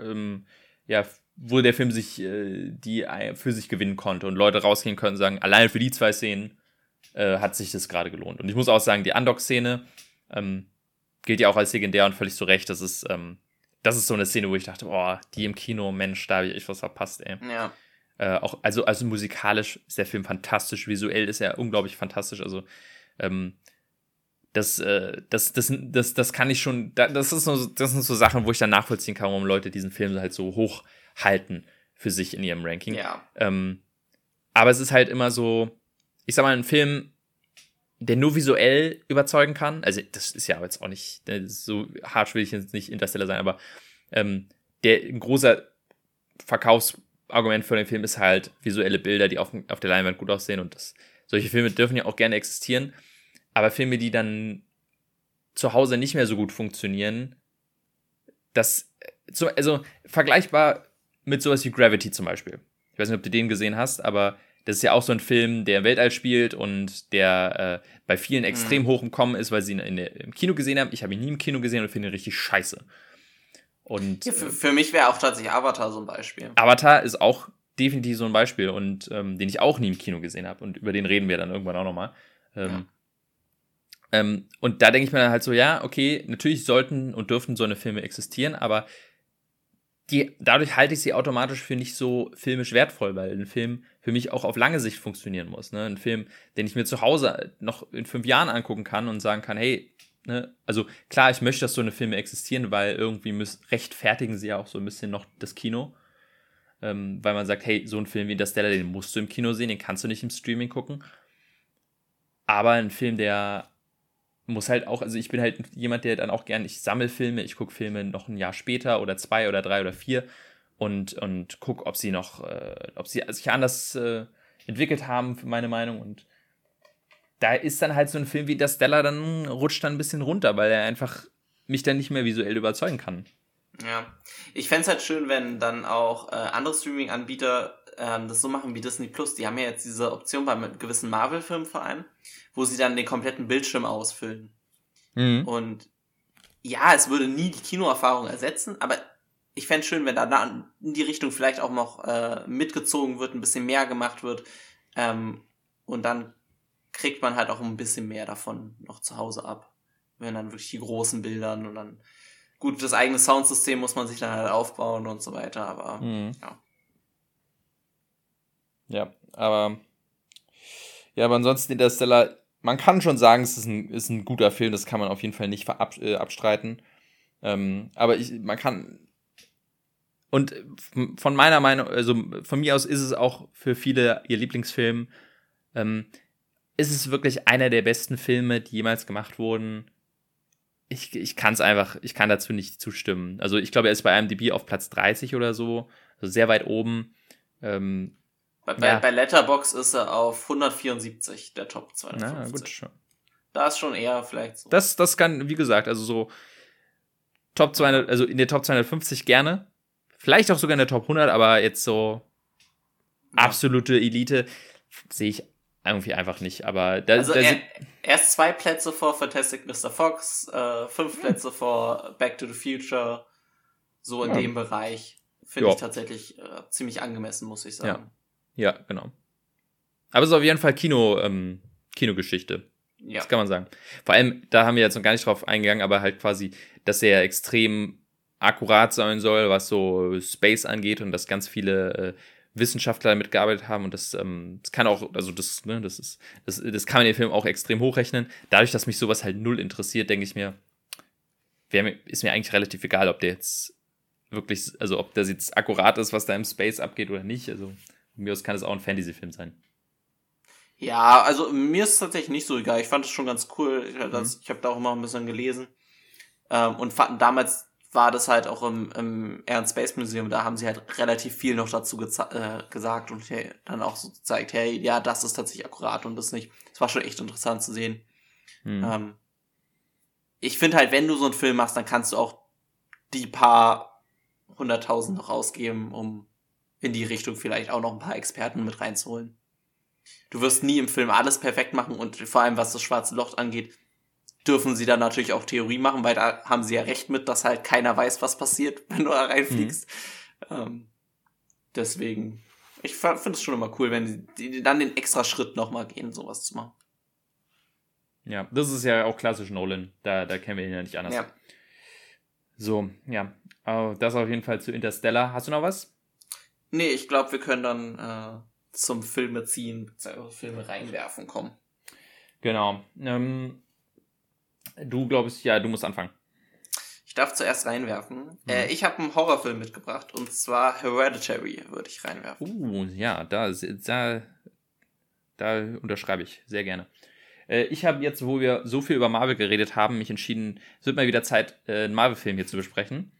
ähm, ja, wo der Film sich äh, die für sich gewinnen konnte und Leute rausgehen können und sagen, alleine für die zwei Szenen äh, hat sich das gerade gelohnt. Und ich muss auch sagen, die Undock-Szene ähm, gilt ja auch als legendär und völlig zu Recht. Das ist, ähm, das ist so eine Szene, wo ich dachte, boah, die im Kino, Mensch, da habe ich echt was verpasst, ey. Ja. Äh, auch, also, also musikalisch ist der Film fantastisch, visuell ist er unglaublich fantastisch. Also, ähm, das, äh, das, das, das, das kann ich schon, das, ist so, das sind so Sachen, wo ich dann nachvollziehen kann, warum Leute diesen Film halt so hoch halten für sich in ihrem Ranking. Ja. Ähm, aber es ist halt immer so, ich sag mal, ein Film, der nur visuell überzeugen kann. Also, das ist ja jetzt auch nicht, ne, so hart will ich jetzt nicht Interstellar sein, aber ähm, der ein großer Verkaufsargument für den Film ist halt visuelle Bilder, die auf, auf der Leinwand gut aussehen und das, solche Filme dürfen ja auch gerne existieren. Aber Filme, die dann zu Hause nicht mehr so gut funktionieren, das, also vergleichbar mit sowas wie Gravity zum Beispiel. Ich weiß nicht, ob du den gesehen hast, aber das ist ja auch so ein Film, der im Weltall spielt und der äh, bei vielen extrem mhm. hoch im Kommen ist, weil sie ihn in, in, im Kino gesehen haben. Ich habe ihn nie im Kino gesehen und finde ihn richtig scheiße. Und ja, für, für, mich wäre auch tatsächlich Avatar so ein Beispiel. Avatar ist auch definitiv so ein Beispiel und ähm, den ich auch nie im Kino gesehen habe und über den reden wir dann irgendwann auch nochmal. Ähm, ja. Ähm, und da denke ich mir dann halt so, ja, okay, natürlich sollten und dürften so eine Filme existieren, aber die, dadurch halte ich sie automatisch für nicht so filmisch wertvoll, weil ein Film für mich auch auf lange Sicht funktionieren muss. Ne? Ein Film, den ich mir zu Hause noch in fünf Jahren angucken kann und sagen kann, hey, ne, also klar, ich möchte, dass so eine Filme existieren, weil irgendwie müssen, rechtfertigen sie ja auch so ein bisschen noch das Kino. Ähm, weil man sagt, hey, so ein Film wie Interstellar, den musst du im Kino sehen, den kannst du nicht im Streaming gucken. Aber ein Film, der muss halt auch, also ich bin halt jemand, der dann auch gern, ich sammle Filme, ich gucke Filme noch ein Jahr später oder zwei oder drei oder vier und, und gucke, ob sie noch, äh, ob sie sich anders äh, entwickelt haben, für meine Meinung. Und da ist dann halt so ein Film wie der Stella dann rutscht dann ein bisschen runter, weil er einfach mich dann nicht mehr visuell überzeugen kann. Ja, ich fände es halt schön, wenn dann auch äh, andere Streaming-Anbieter ähm, das so machen wie Disney Plus. Die haben ja jetzt diese Option bei gewissen Marvel-Filmen vor allem wo sie dann den kompletten Bildschirm ausfüllen. Mhm. Und ja, es würde nie die Kinoerfahrung ersetzen, aber ich fände schön, wenn da in die Richtung vielleicht auch noch äh, mitgezogen wird, ein bisschen mehr gemacht wird. Ähm, und dann kriegt man halt auch ein bisschen mehr davon noch zu Hause ab. Wenn dann wirklich die großen Bildern und dann, gut, das eigene Soundsystem muss man sich dann halt aufbauen und so weiter, aber mhm. ja. Ja, aber ja, aber ansonsten Interstellar man kann schon sagen, es ist ein, ist ein guter Film, das kann man auf jeden Fall nicht verab, äh, abstreiten. Ähm, aber ich, man kann. Und von meiner Meinung, also von mir aus ist es auch für viele ihr Lieblingsfilm. Ähm, ist es wirklich einer der besten Filme, die jemals gemacht wurden? Ich, ich kann es einfach, ich kann dazu nicht zustimmen. Also ich glaube, er ist bei IMDb auf Platz 30 oder so, also sehr weit oben. Ähm, bei, bei, ja. bei Letterbox ist er auf 174, der Top 250. Na, gut schon. Da ist schon eher vielleicht so. Das, das kann, wie gesagt, also so Top 200, also in der Top 250 gerne. Vielleicht auch sogar in der Top 100, aber jetzt so absolute Elite sehe ich irgendwie einfach nicht. Aber da, also da er, erst zwei Plätze vor Fantastic Mr. Fox, äh, fünf Plätze vor Back to the Future, so in ja. dem Bereich. Finde ich tatsächlich äh, ziemlich angemessen, muss ich sagen. Ja. Ja, genau. Aber es ist auf jeden Fall Kino, ähm, Kinogeschichte. Ja. Das kann man sagen. Vor allem, da haben wir jetzt noch gar nicht drauf eingegangen, aber halt quasi, dass er extrem akkurat sein soll, was so Space angeht und dass ganz viele äh, Wissenschaftler damit gearbeitet haben und das, ähm, das kann auch, also das, ne, das ist, das, das kann man in dem Film auch extrem hochrechnen. Dadurch, dass mich sowas halt null interessiert, denke ich mir, wär, ist mir eigentlich relativ egal, ob der jetzt wirklich, also ob das jetzt akkurat ist, was da im Space abgeht oder nicht. Also mir aus kann es auch ein Fantasy-Film sein. Ja, also mir ist es tatsächlich nicht so egal. Ich fand es schon ganz cool. Ich, mhm. ich habe da auch immer ein bisschen gelesen. Ähm, und fanden, damals war das halt auch im, im Air and Space Museum, da haben sie halt relativ viel noch dazu äh, gesagt und hey, dann auch so gezeigt, hey, ja, das ist tatsächlich akkurat und das nicht. Das war schon echt interessant zu sehen. Mhm. Ähm, ich finde halt, wenn du so einen Film machst, dann kannst du auch die paar hunderttausend noch ausgeben, um in die Richtung vielleicht auch noch ein paar Experten mit reinzuholen. Du wirst nie im Film alles perfekt machen und vor allem was das schwarze Loch angeht, dürfen sie dann natürlich auch Theorie machen, weil da haben sie ja recht mit, dass halt keiner weiß, was passiert, wenn du da reinfliegst. Mhm. Ähm, deswegen, ich finde es schon immer cool, wenn die, dann den extra Schritt nochmal gehen, sowas zu machen. Ja, das ist ja auch klassisch Nolan. Da, da kennen wir ihn ja nicht anders. Ja. So, ja. Das auf jeden Fall zu Interstellar. Hast du noch was? Nee, ich glaube, wir können dann äh, zum Filme ziehen, Filme reinwerfen kommen. Genau. Ähm, du glaubst, ja, du musst anfangen. Ich darf zuerst reinwerfen. Mhm. Äh, ich habe einen Horrorfilm mitgebracht und zwar Hereditary würde ich reinwerfen. Uh, ja, da, da, da unterschreibe ich sehr gerne. Äh, ich habe jetzt, wo wir so viel über Marvel geredet haben, mich entschieden, es wird mal wieder Zeit, äh, einen Marvel-Film hier zu besprechen.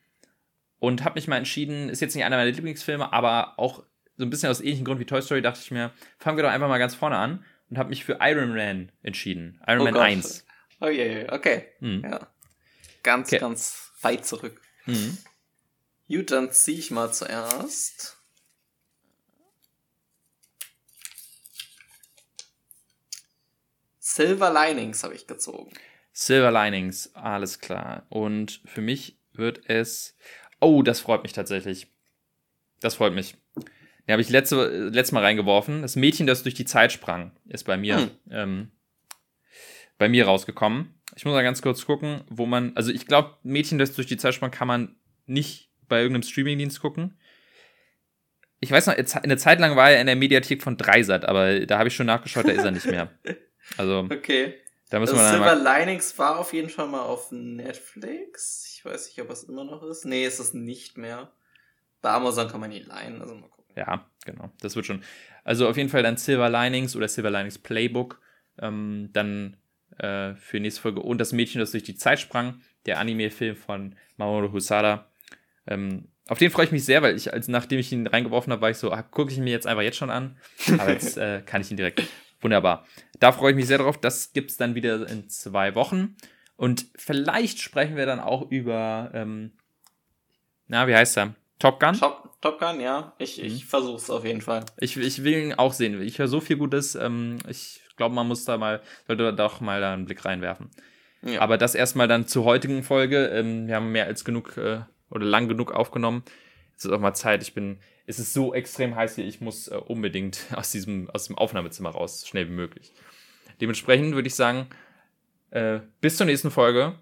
Und habe mich mal entschieden, ist jetzt nicht einer meiner Lieblingsfilme, aber auch so ein bisschen aus ähnlichem Grund wie Toy Story dachte ich mir, fangen wir doch einfach mal ganz vorne an und habe mich für Iron Man entschieden. Iron oh Man Gott. 1. Oh je, yeah, okay. Mhm. Ja. Ganz, okay. ganz weit zurück. Mhm. Gut, dann ziehe ich mal zuerst. Silver Linings habe ich gezogen. Silver Linings, alles klar. Und für mich wird es. Oh, das freut mich tatsächlich. Das freut mich. Den habe ich letzte, letztes Mal reingeworfen. Das Mädchen, das durch die Zeit sprang, ist bei mir, hm. ähm, bei mir rausgekommen. Ich muss mal ganz kurz gucken, wo man. Also, ich glaube, Mädchen, das durch die Zeit sprang, kann man nicht bei irgendeinem Streamingdienst gucken. Ich weiß noch, eine Zeit lang war er in der Mediathek von Dreisat, aber da habe ich schon nachgeschaut, da ist er nicht mehr. Also, okay. Da müssen also wir Silver Linings war auf jeden Fall mal auf Netflix. Weiß nicht, ob es immer noch ist. Nee, ist es nicht mehr. Bei Amazon kann man ihn leihen, also mal gucken. Ja, genau. Das wird schon. Also auf jeden Fall dann Silver Linings oder Silver Linings Playbook. Ähm, dann äh, für nächste Folge. Und das Mädchen, das durch die Zeit sprang. Der Anime-Film von Mamoru Husada. Ähm, auf den freue ich mich sehr, weil ich, als nachdem ich ihn reingeworfen habe, war ich so, ah, gucke ich mir jetzt einfach jetzt schon an. Aber jetzt äh, kann ich ihn direkt Wunderbar. Da freue ich mich sehr drauf. Das gibt es dann wieder in zwei Wochen. Und vielleicht sprechen wir dann auch über, ähm, na, wie heißt er? Top Gun? Top, Top Gun, ja. Ich, mhm. ich versuche es auf jeden Fall. Ich, ich will ihn auch sehen. Ich höre so viel Gutes. Ähm, ich glaube, man muss da mal, sollte da doch mal da einen Blick reinwerfen. Ja. Aber das erstmal dann zur heutigen Folge. Ähm, wir haben mehr als genug äh, oder lang genug aufgenommen. Jetzt ist auch mal Zeit. Ich bin es ist so extrem heiß hier, ich muss äh, unbedingt aus diesem, aus dem Aufnahmezimmer raus, schnell wie möglich. Dementsprechend würde ich sagen, äh, bis zur nächsten Folge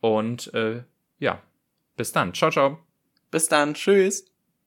und äh, ja, bis dann. Ciao, ciao. Bis dann. Tschüss.